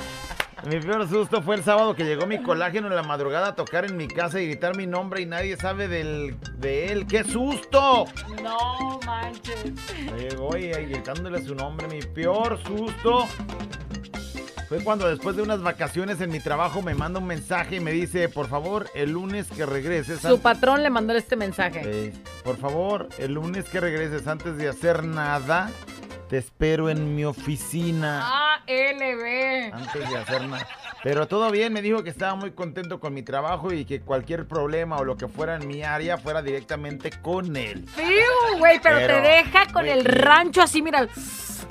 [SPEAKER 2] Mi peor susto fue el sábado que llegó mi colágeno en la madrugada a tocar en mi casa y gritar mi nombre y nadie sabe del, de él. ¡Qué susto!
[SPEAKER 3] no manches.
[SPEAKER 2] Llegó y, y gritándole su nombre. Mi peor susto fue cuando después de unas vacaciones en mi trabajo me manda un mensaje y me dice, por favor, el lunes que regreses.
[SPEAKER 3] Su patrón le mandó este mensaje.
[SPEAKER 2] Eh, por favor, el lunes que regreses antes de hacer nada, te espero en mi oficina.
[SPEAKER 3] ALB.
[SPEAKER 2] Antes de hacer nada. Pero todo bien, me dijo que estaba muy contento con mi trabajo y que cualquier problema o lo que fuera en mi área fuera directamente con él.
[SPEAKER 3] Fiu, güey, pero,
[SPEAKER 2] Pero,
[SPEAKER 3] te deja con el rancho así, mira.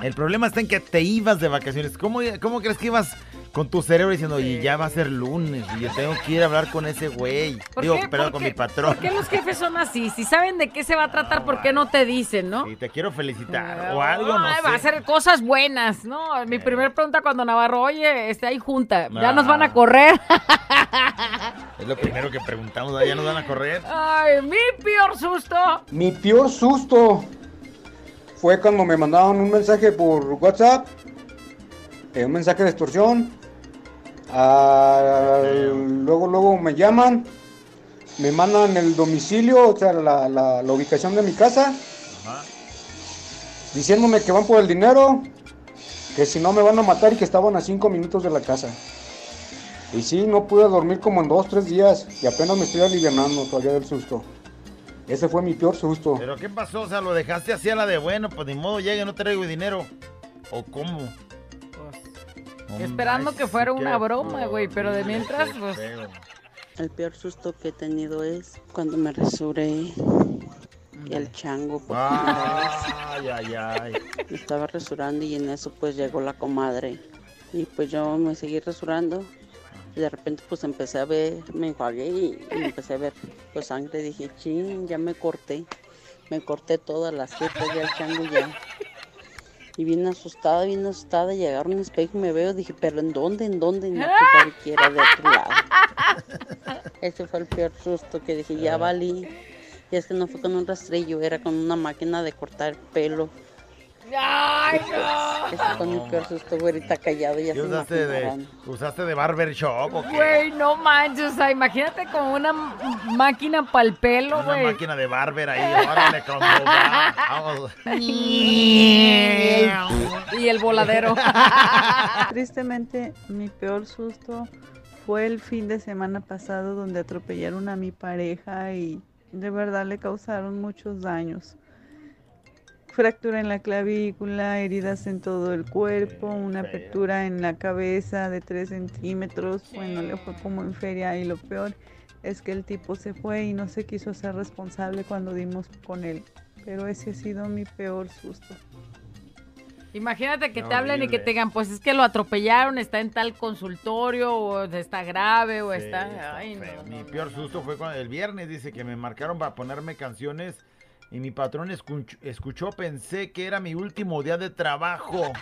[SPEAKER 2] El problema está en que te ibas de vacaciones. ¿Cómo, cómo crees que ibas con tu cerebro diciendo, oye, ya va a ser lunes y yo tengo que ir a hablar con ese güey?
[SPEAKER 3] ¿Por
[SPEAKER 2] Digo,
[SPEAKER 3] qué?
[SPEAKER 2] perdón,
[SPEAKER 3] ¿Por
[SPEAKER 2] con
[SPEAKER 3] qué?
[SPEAKER 2] mi patrón.
[SPEAKER 3] ¿Por qué los jefes son así? Si saben de qué se va a tratar, ¿por qué no te dicen, no?
[SPEAKER 2] Y te quiero felicitar o algo, no sé.
[SPEAKER 3] va a hacer cosas buenas, ¿no? Mi primera pregunta cuando Navarro, oye, este, hay junta, ya
[SPEAKER 2] Ah.
[SPEAKER 3] nos van a correr.
[SPEAKER 2] Es lo primero que preguntamos, ya nos van a correr.
[SPEAKER 3] Ay, mi peor susto.
[SPEAKER 29] Mi peor susto fue cuando me mandaban un mensaje por WhatsApp, eh, un mensaje de extorsión. Ah, luego, luego me llaman, me mandan el domicilio, o sea, la, la- la ubicación de mi casa, diciéndome que van por el dinero, que si no me van a matar y que estaban a cinco minutos de la casa. Y sí, no pude dormir como en dos, tres días y apenas me estoy alivianando todavía del susto. Ese fue mi peor susto.
[SPEAKER 2] ¿Pero qué pasó? O sea, lo dejaste así a la de bueno, pues ni modo, llegue, no traigo dinero. ¿O cómo? No
[SPEAKER 3] Esperando que fuera una broma, güey, pero de mientras, pues...
[SPEAKER 1] El peor susto que he tenido es cuando me resuré el chango por vez.
[SPEAKER 2] Ay, ay, ay.
[SPEAKER 1] Me estaba resurando y en eso pues llegó la comadre. Y pues yo me seguí resurando. De repente pues empecé a ver, me enjuagué y, y empecé a ver pues sangre. Dije, ching, ya me corté. Me corté todas las jetas ya el chango ya. Y bien asustada, bien asustada, agarro un espejo y me veo, dije, pero ¿en dónde? ¿En dónde? No, que cualquiera de otro lado. Ese fue el peor susto que dije, ya valí. Y es que no fue con un rastrillo, era con una máquina de cortar pelo.
[SPEAKER 3] ¡Ay, no!
[SPEAKER 1] Ese fue mi peor susto, güerita callado, ya
[SPEAKER 2] ¿Qué
[SPEAKER 1] se
[SPEAKER 2] usaste de, usaste de barber shop o qué?
[SPEAKER 3] Güey, no manches, o sea, imagínate como una máquina para el pelo,
[SPEAKER 2] Una
[SPEAKER 3] güey.
[SPEAKER 2] máquina de barber ahí, órale, como va. Vamos.
[SPEAKER 3] y el voladero.
[SPEAKER 30] Tristemente, mi peor susto fue el fin de semana pasado donde atropellaron a mi pareja y de verdad le causaron muchos daños. Fractura en la clavícula, heridas en todo el cuerpo, una apertura en la cabeza de 3 centímetros. Bueno, le fue como en feria y lo peor es que el tipo se fue y no se quiso ser responsable cuando dimos con él. Pero ese ha sido mi peor susto.
[SPEAKER 3] Imagínate que te hablen y que te digan, pues es que lo atropellaron, está en tal consultorio, o está grave, o
[SPEAKER 2] Sí,
[SPEAKER 3] está...
[SPEAKER 2] está
[SPEAKER 3] Ay, no.
[SPEAKER 2] Mi peor susto fue cuando el viernes, dice que me marcaron para ponerme canciones y mi patrón escuch- escuchó, pensé que era mi último día de trabajo.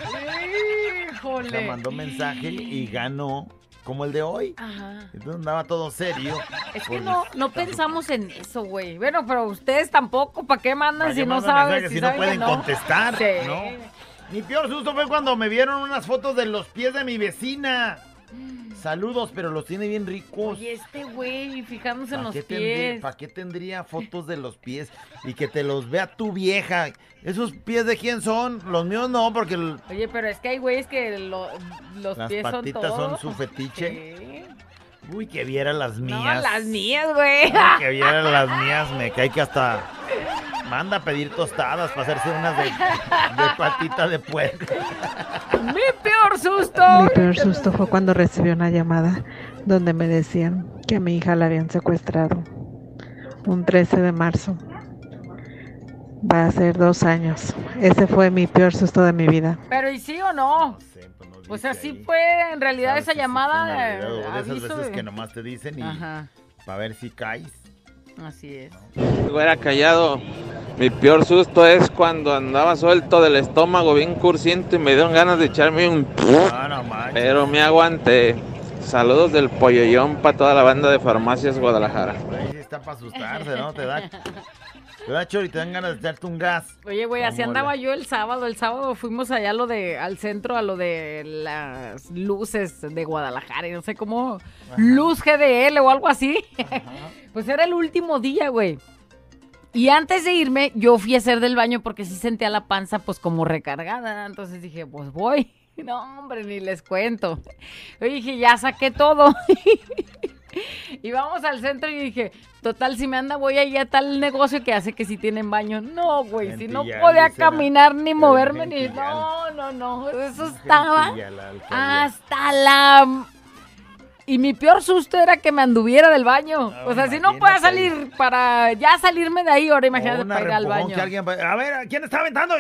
[SPEAKER 3] Híjole.
[SPEAKER 2] mandó mensaje y ganó como el de hoy.
[SPEAKER 3] Ajá.
[SPEAKER 2] Entonces andaba todo serio.
[SPEAKER 3] Es que no, no pensamos en eso, güey. Bueno, pero ustedes tampoco, ¿para qué mandan
[SPEAKER 2] ¿Para
[SPEAKER 3] si
[SPEAKER 2] qué
[SPEAKER 3] no saben?
[SPEAKER 2] mensajes si no
[SPEAKER 3] saben que
[SPEAKER 2] pueden contestar,
[SPEAKER 3] Sí.
[SPEAKER 2] ¿no? Mi peor susto fue cuando me vieron unas fotos de los pies de mi vecina. Saludos, pero los tiene bien ricos.
[SPEAKER 3] Oye, este güey, fijándose en
[SPEAKER 2] ¿Para
[SPEAKER 3] los pies.
[SPEAKER 2] pa' qué tendría fotos de los pies y que te los vea tu vieja? ¿Esos pies de quién son? Los míos no, porque el-
[SPEAKER 3] Oye, pero es que hay güeyes que lo- los
[SPEAKER 2] las
[SPEAKER 3] pies son
[SPEAKER 2] patitas
[SPEAKER 3] todo.
[SPEAKER 2] son su fetiche. Uy, que viera las
[SPEAKER 3] No,
[SPEAKER 2] mías.
[SPEAKER 3] las mías, güey.
[SPEAKER 2] Que viera las mías, me cae que hasta manda a pedir tostadas para hacerse unas de, de patita de puerco.
[SPEAKER 3] Mi peor susto.
[SPEAKER 31] Mi peor susto fue cuando recibí una llamada donde me decían que a mi hija la habían secuestrado. Un 13 de marzo. Va a ser dos años. Ese fue mi peor susto de mi vida.
[SPEAKER 3] Pero ¿y sí o no? O sea, sí fue en realidad esa llamada.
[SPEAKER 2] Realidad, esas
[SPEAKER 3] aviso
[SPEAKER 2] veces que nomás te dicen y
[SPEAKER 3] Ajá.
[SPEAKER 2] para ver si caes.
[SPEAKER 3] Así es.
[SPEAKER 32] Güera callado. Mi peor susto es cuando andaba suelto del estómago, bien cursiento, y me dieron ganas de echarme un.
[SPEAKER 2] Ah, no manches.
[SPEAKER 32] Pero me aguanté. Saludos del polloyón para toda la banda de farmacias Guadalajara.
[SPEAKER 2] Ahí sí está para asustarse, ¿no? Te da, te da chor y te dan ganas de echarte un gas.
[SPEAKER 3] Oye, güey, así andaba yo el sábado. El sábado fuimos allá a lo de, al centro, a lo de las luces de Guadalajara. Y no sé cómo, luz GDL o algo así. pues era el último día, güey. Y antes de irme, yo fui a hacer del baño porque sí sentía la panza pues como recargada. Entonces dije, pues voy. No, hombre, ni les cuento. Yo dije, ya saqué todo. y vamos al centro y dije, total, si me anda, voy allá a tal negocio que hace que si tienen baño. No, güey, si no podía
[SPEAKER 2] ¿ah?
[SPEAKER 3] caminar ni moverme ni... No, no, no, eso estaba
[SPEAKER 2] la
[SPEAKER 3] hasta la... Y mi peor susto era que me anduviera del baño. o sea, si no puedo salir para ya salirme de ahí, ahora imagínate para ir al baño.
[SPEAKER 2] que alguien va- A ver, ¿quién está aventando?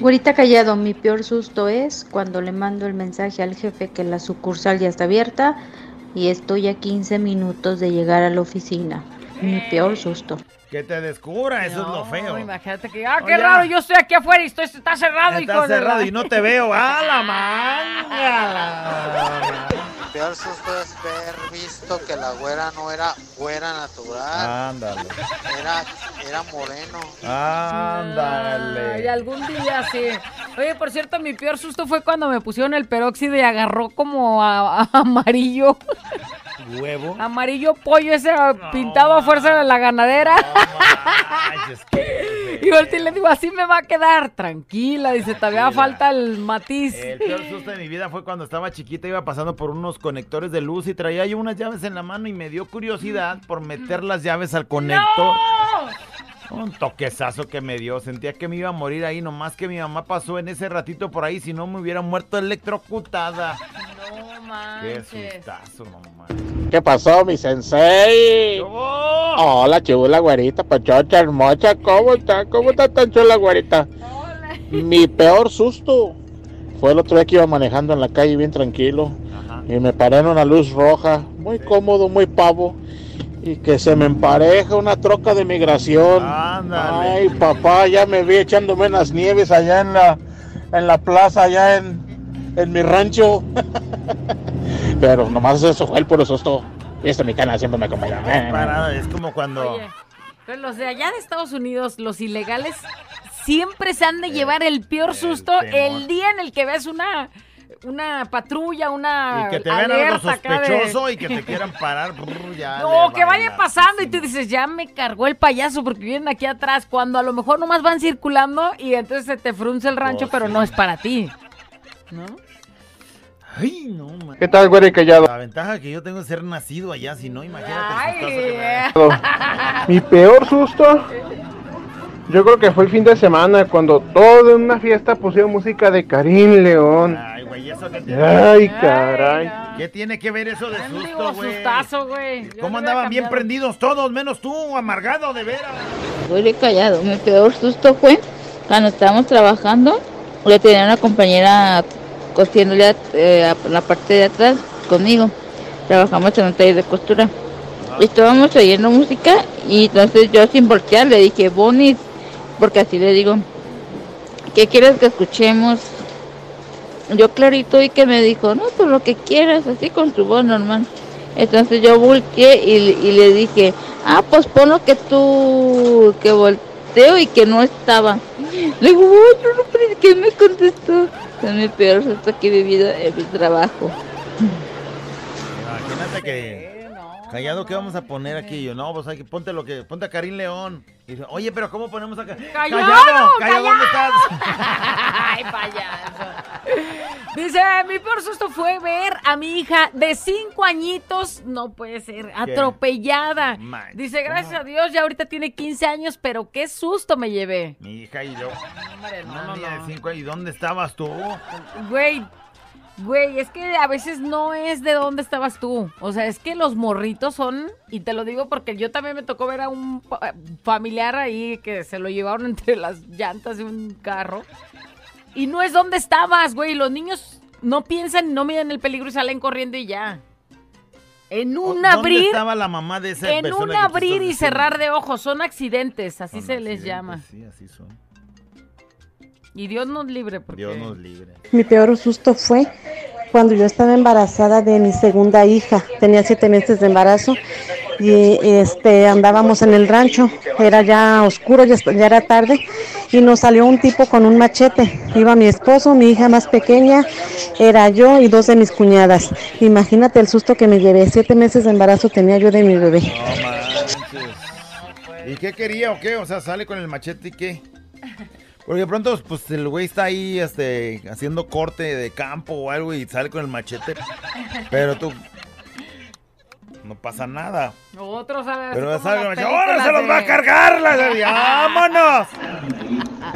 [SPEAKER 21] Güerita callado, mi peor susto es cuando le mando el mensaje al jefe que la sucursal ya está abierta y estoy a 15 minutos de llegar a la oficina. Mi peor susto.
[SPEAKER 2] Que te descubra, eso es lo feo.
[SPEAKER 3] Imagínate que, ah, qué
[SPEAKER 2] Oye.
[SPEAKER 3] raro, yo estoy aquí afuera y estoy, está cerrado. hijo
[SPEAKER 2] Está
[SPEAKER 3] de
[SPEAKER 2] cerrado
[SPEAKER 3] la-
[SPEAKER 2] y no te veo. ¡A la manga!
[SPEAKER 33] Peor susto es ver visto que la güera no era güera natural.
[SPEAKER 2] Ándale.
[SPEAKER 33] Era, era moreno.
[SPEAKER 2] Ándale.
[SPEAKER 3] Ay, algún día sí. Oye, por cierto, mi peor susto fue cuando me pusieron el peróxido y agarró como a, a amarillo.
[SPEAKER 2] Huevo.
[SPEAKER 3] Amarillo pollo ese pintado a fuerza de la ganadera. y volteé y le digo, así me va a quedar. Tranquila, dice, todavía falta el matiz.
[SPEAKER 2] El peor susto de mi vida fue cuando estaba chiquita, iba pasando por unos conectores de luz y traía yo unas llaves en la mano y me dio curiosidad por meter las llaves al conector. Un toquezazo que me dio, sentía que me iba a morir ahí, nomás que mi mamá pasó en ese ratito por ahí, si no me hubiera muerto electrocutada.
[SPEAKER 3] No
[SPEAKER 2] Qué sustazo, no
[SPEAKER 34] ¿Qué pasó, mi sensei? Hola, chula güerita, pachocha, hermosa. ¿Cómo está? ¿Cómo está tan chula güerita? Mi peor susto fue el otro día que iba manejando en la calle bien tranquilo y me paré en una luz roja, muy cómodo, muy pavo. Y que se me empareja una troca de migración. Ay, papá, ya me vi echándome unas nieves allá en la, en la plaza, allá en, en mi rancho. Pero nomás eso fue el puro susto. Y esta mi cana siempre me acompaña.
[SPEAKER 2] Es como cuando...
[SPEAKER 3] Oye, pero los de allá de Estados Unidos, los ilegales, siempre se han de llevar el peor susto el día en el que ves una, una patrulla, una
[SPEAKER 2] Y que te vean algo
[SPEAKER 3] acá de-
[SPEAKER 2] sospechoso y que te quieran parar. brr, ya
[SPEAKER 3] No, que vaya pasando y tú dices, ya me cargó el payaso porque vienen aquí atrás, cuando a lo mejor nomás van circulando y entonces se te frunce el rancho, pero no es para ti. ¿No?
[SPEAKER 2] Ay, no, man.
[SPEAKER 34] ¿Qué tal, güey, callado?
[SPEAKER 2] La ventaja que yo tengo es ser nacido allá, si no, imagínate. que me da.
[SPEAKER 25] Mi peor susto, yo creo que fue el fin de semana cuando todo en una fiesta pusieron música de Karim León.
[SPEAKER 2] Ay, güey, eso que
[SPEAKER 25] Ay, caray.
[SPEAKER 2] ¿Qué tiene que ver eso de susto, güey?
[SPEAKER 3] sustazo, güey. Yo
[SPEAKER 2] ¿Cómo andaban bien prendidos todos, menos tú, amargado de veras?
[SPEAKER 35] Güey, callado. Mi peor susto fue cuando estábamos trabajando. Le tenía una compañera cosiéndole eh, a la parte de atrás conmigo. Trabajamos en un taller de costura. Y estábamos oyendo música y entonces yo sin voltear le dije, Bonnie, porque así le digo, ¿qué quieres que escuchemos? Yo clarito y que me dijo, no, pues lo que quieras, así con tu voz normal. Entonces yo volteé y, y le dije, ah, pues pon lo que tú, que volteo y que no estaba. Le digo, "Ay, no, pero ¿qué me contestó? Es mi peor susto que he vivido en mi trabajo.
[SPEAKER 2] Imagínate que. Callado, ¿qué vamos a poner aquí? Yo, no, pues hay que ponte lo que. Ponte a Karim León. Y dice, Oye, pero ¿cómo ponemos acá?
[SPEAKER 3] ¡Callado!
[SPEAKER 2] ¡Callado! ¿Dónde estás?
[SPEAKER 3] Ay, payaso. Dice, mi peor susto fue ver a mi hija de cinco añitos, no puede ser, atropellada.
[SPEAKER 2] Man,
[SPEAKER 3] Dice, gracias a Dios, ya ahorita tiene 15 años, pero qué susto me llevé.
[SPEAKER 2] Mi hija y yo.
[SPEAKER 3] Hombre, no, no, no.
[SPEAKER 2] de cinco, ¿y dónde estabas tú?
[SPEAKER 3] Güey, güey, es que a veces no es de dónde estabas tú. O sea, es que los morritos son, y te lo digo porque yo también me tocó ver a un familiar ahí que se lo llevaron entre las llantas de un carro. Y no es dónde estabas, güey. Los niños no piensan, no miden el peligro y salen corriendo y ya. En un
[SPEAKER 2] ¿Dónde
[SPEAKER 3] abrir,
[SPEAKER 2] estaba la mamá de esa
[SPEAKER 3] en un abrir y cerrar de ojos, son accidentes, así se les llama.
[SPEAKER 2] Sí, así son.
[SPEAKER 3] Y Dios nos libre porque
[SPEAKER 2] Dios nos libre.
[SPEAKER 36] Mi peor susto fue cuando yo estaba embarazada de mi segunda hija. Tenía siete meses de embarazo y este andábamos en el rancho. Era ya oscuro, ya, ya era tarde y nos salió un tipo con un machete. Iba mi esposo, mi hija más pequeña, era yo y dos de mis cuñadas. Imagínate el susto que me llevé. Siete meses de embarazo tenía yo de mi bebé.
[SPEAKER 2] No. ¿Y qué quería o qué? O sea, sale con el machete y qué. Porque de pronto, pues el güey está ahí este, haciendo corte de campo o algo y sale con el machete. Pero tú. No pasa nada.
[SPEAKER 3] Otro así
[SPEAKER 2] Pero sale con el machete. ¡Ahora se los va a cargar! La... ¡Vámonos!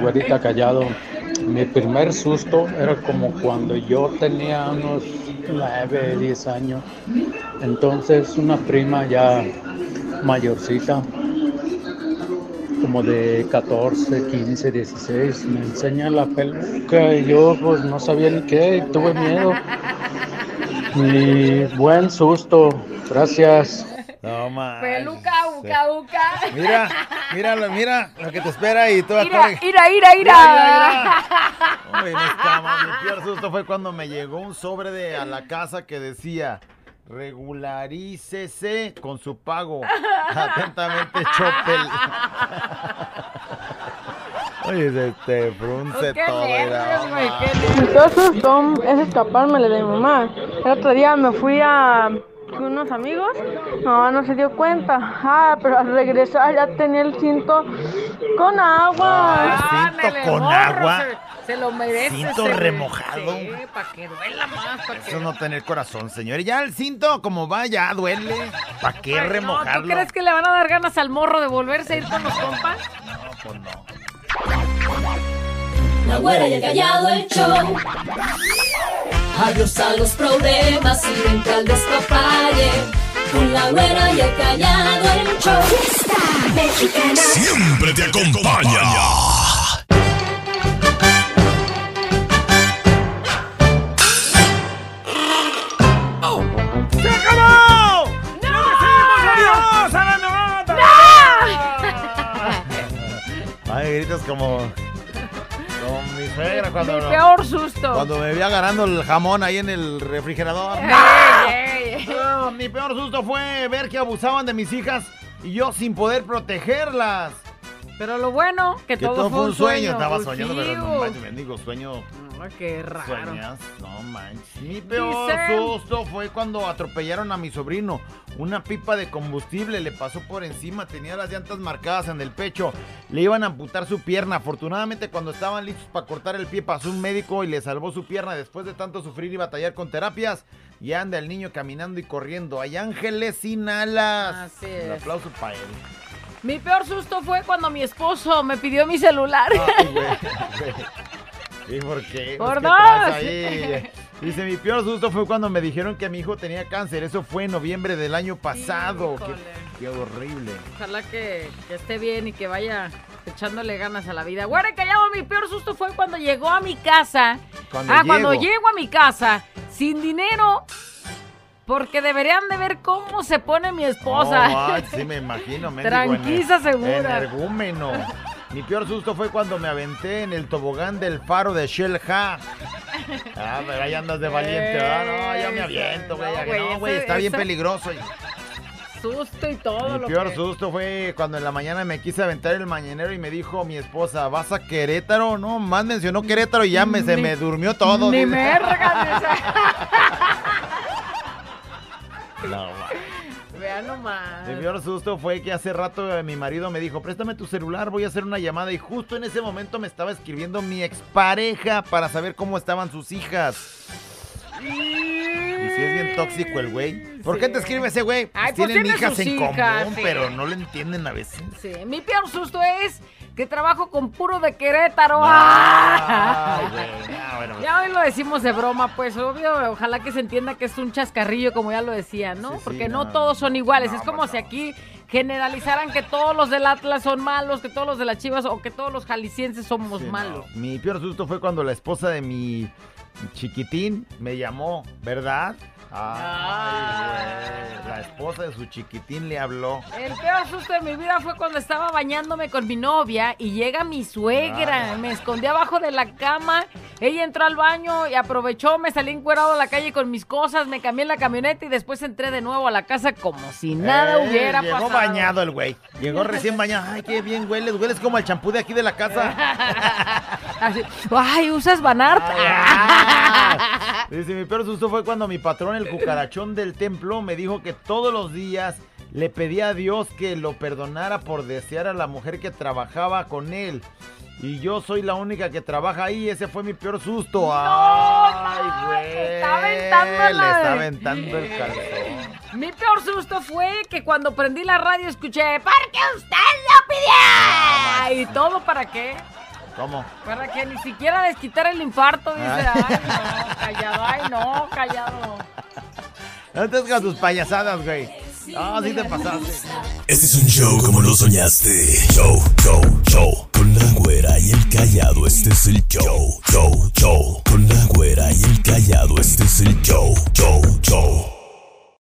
[SPEAKER 34] Güerita callado.
[SPEAKER 26] Mi primer susto era como cuando yo tenía unos 9, 10 años. Entonces una prima ya mayorcita, como de 14, 15, 16, me enseña la peluca y yo pues no sabía ni qué, y tuve miedo. Y buen susto, gracias.
[SPEAKER 2] No más.
[SPEAKER 3] Peluca, uca, uca.
[SPEAKER 2] Mira, mira, lo- mira lo que te espera y tú
[SPEAKER 3] Ira, ira, ira, ira.
[SPEAKER 2] Uy, no estaba. Mi peor susto fue cuando me llegó un sobre de a la casa que decía regularícese con su pago. Atentamente, Chopel. Oye, este, frunce
[SPEAKER 3] Qué
[SPEAKER 2] todo.
[SPEAKER 3] nervios,
[SPEAKER 2] era,
[SPEAKER 3] güey,
[SPEAKER 2] "Oh,
[SPEAKER 3] qué
[SPEAKER 37] Mi peor susto es escapármele de mi mamá. El otro día me fui a con unos amigos, no, no se dio cuenta. Ah, pero al regresar ya tenía el cinto con agua.
[SPEAKER 2] cinto
[SPEAKER 3] Ándale,
[SPEAKER 2] con
[SPEAKER 3] morro,
[SPEAKER 2] agua.
[SPEAKER 3] Se, lo merece.
[SPEAKER 2] Cinto
[SPEAKER 3] se-
[SPEAKER 2] remojado.
[SPEAKER 3] Sí, para que duela más. Pa que...
[SPEAKER 2] Eso no tener corazón, señor. Y ya el cinto, como va, ya duele. ¿Para qué
[SPEAKER 3] Ay, no,
[SPEAKER 2] remojarlo?
[SPEAKER 3] ¿Tú crees que le van a dar ganas al morro de volverse a ir con los compas?
[SPEAKER 2] No, pues no.
[SPEAKER 38] La güera y el callado el show. Adiós a los problemas y vente al despapalle. Con la güera y el callado el show. Fiesta mexicana.
[SPEAKER 4] Siempre te acompaña.
[SPEAKER 2] Como. Como mi suegra cuando.
[SPEAKER 3] Mi peor susto.
[SPEAKER 2] Cuando me veía agarrando el jamón ahí en el refrigerador. No, mi peor susto fue ver que abusaban de mis hijas y yo sin poder protegerlas.
[SPEAKER 3] Pero lo bueno, que,
[SPEAKER 2] Que
[SPEAKER 3] todo, fue un sueño.
[SPEAKER 2] Estaba soñando,
[SPEAKER 3] sí,
[SPEAKER 2] pero no
[SPEAKER 3] uh.
[SPEAKER 2] sueño.
[SPEAKER 3] Qué raro.
[SPEAKER 2] Sueñas, no manches. Mi peor susto fue cuando atropellaron a mi sobrino. Una pipa de combustible le pasó por encima, tenía las llantas marcadas en el pecho. Le iban a amputar su pierna. Afortunadamente, cuando estaban listos para cortar el pie, pasó un médico y le salvó su pierna. Después de tanto sufrir y batallar con terapias, ya anda el niño caminando y corriendo. Hay ángeles sin alas.
[SPEAKER 3] Así
[SPEAKER 2] Un
[SPEAKER 3] es.
[SPEAKER 2] aplauso para él.
[SPEAKER 3] Mi peor susto fue cuando mi esposo me pidió mi celular.
[SPEAKER 2] Ay, güey, güey. ¿Y por qué?
[SPEAKER 3] Por
[SPEAKER 2] Pues, ¿qué
[SPEAKER 3] dos.
[SPEAKER 2] ahí? Dice, mi peor susto fue cuando me dijeron que mi hijo tenía cáncer. Eso fue en noviembre del año pasado. Qué, qué horrible.
[SPEAKER 3] Ojalá que, que esté bien y que vaya echándole ganas a la vida. Güera, callado, mi peor susto fue cuando llegó a mi casa.
[SPEAKER 2] Cuando
[SPEAKER 3] ah, cuando
[SPEAKER 2] llego.
[SPEAKER 3] llego a mi casa sin dinero. Porque deberían de ver cómo se pone mi esposa.
[SPEAKER 2] Oh, ay, sí, me imagino. ener-
[SPEAKER 3] segura.
[SPEAKER 2] Energúmeno. Mi peor susto fue cuando me aventé en el tobogán del faro de Shell Ha. Ah, pero ahí andas de valiente, ¿verdad? No, yo me aviento, güey.
[SPEAKER 3] No,
[SPEAKER 2] ya
[SPEAKER 3] güey,
[SPEAKER 2] No, está bien peligroso.
[SPEAKER 3] Susto y todo
[SPEAKER 2] Mi
[SPEAKER 3] lo
[SPEAKER 2] peor
[SPEAKER 3] que...
[SPEAKER 2] susto fue cuando en la mañana me quise aventar el mañanero y me dijo mi esposa, ¿vas a Querétaro? No, más mencionó Querétaro y ya me, se me durmió todo.
[SPEAKER 3] Ni merga,
[SPEAKER 2] No.
[SPEAKER 3] Vean nomás.
[SPEAKER 2] Mi peor susto fue que hace rato eh, mi marido me dijo, préstame tu celular, voy a hacer una llamada y justo en ese momento me estaba escribiendo mi expareja para saber cómo estaban sus hijas. Y si es bien tóxico el güey. ¿Por qué te escribe ese güey? Pues tienen
[SPEAKER 3] tiene
[SPEAKER 2] hijas en
[SPEAKER 3] hijas,
[SPEAKER 2] común,
[SPEAKER 3] sí.
[SPEAKER 2] pero no le entienden a veces.
[SPEAKER 3] Sí, mi peor susto es que trabajo con puro de Querétaro.
[SPEAKER 2] Ay, güey. Bueno,
[SPEAKER 3] Ya hoy lo decimos de broma, pues obvio, ojalá que se entienda que es un chascarrillo, como ya lo decía, ¿no?
[SPEAKER 2] Sí, sí,
[SPEAKER 3] Porque no,
[SPEAKER 2] no.
[SPEAKER 3] todos son iguales.
[SPEAKER 2] No,
[SPEAKER 3] es como si aquí generalizaran que todos los del Atlas son malos, que todos los de las Chivas o que todos los jaliscienses somos
[SPEAKER 2] Sí,
[SPEAKER 3] malos.
[SPEAKER 2] Mi peor susto fue cuando la esposa de mi chiquitín me llamó, ¿verdad? Ay, güey. La esposa de su chiquitín le habló.
[SPEAKER 3] El peor susto de mi vida fue cuando estaba bañándome con mi novia y llega mi suegra. Me escondí abajo de la cama. Ella entró al baño y aprovechó, me salí encuerado a la calle con mis cosas, me cambié en la camioneta y después entré de nuevo a la casa como si nada
[SPEAKER 2] Eh,
[SPEAKER 3] hubiera
[SPEAKER 2] llegó
[SPEAKER 3] pasado.
[SPEAKER 2] bañado el güey. Llegó recién bañado. Ay, qué bien hueles. Hueles como el champú de aquí de la casa.
[SPEAKER 3] Así, Ay, ¿usas Banart?
[SPEAKER 2] Dice, mi peor susto fue cuando mi patrón, el cucarachón del templo, me dijo que todos los días le pedía a Dios que lo perdonara por desear a la mujer que trabajaba con él. Y yo soy la única que trabaja ahí. Ese fue mi peor susto. ¡Ay, güey!
[SPEAKER 3] está aventando
[SPEAKER 2] Le está aventando el calzón.
[SPEAKER 3] Mi peor susto fue que cuando prendí la radio escuché, porque usted lo pidió. ¿Y todo para qué?
[SPEAKER 2] ¿Cómo?
[SPEAKER 3] Para que ni siquiera les quitara el infarto, dice.
[SPEAKER 2] Ay,
[SPEAKER 3] ay no, callado, ay, no, callado.
[SPEAKER 2] No estés con tus payasadas, güey. Ah, oh, te pasaste.
[SPEAKER 4] Este es un show como lo soñaste. Show, show, show. Con la güera y el callado, este es el show. Show, show. Con la güera y el callado, este es el show. Show, show.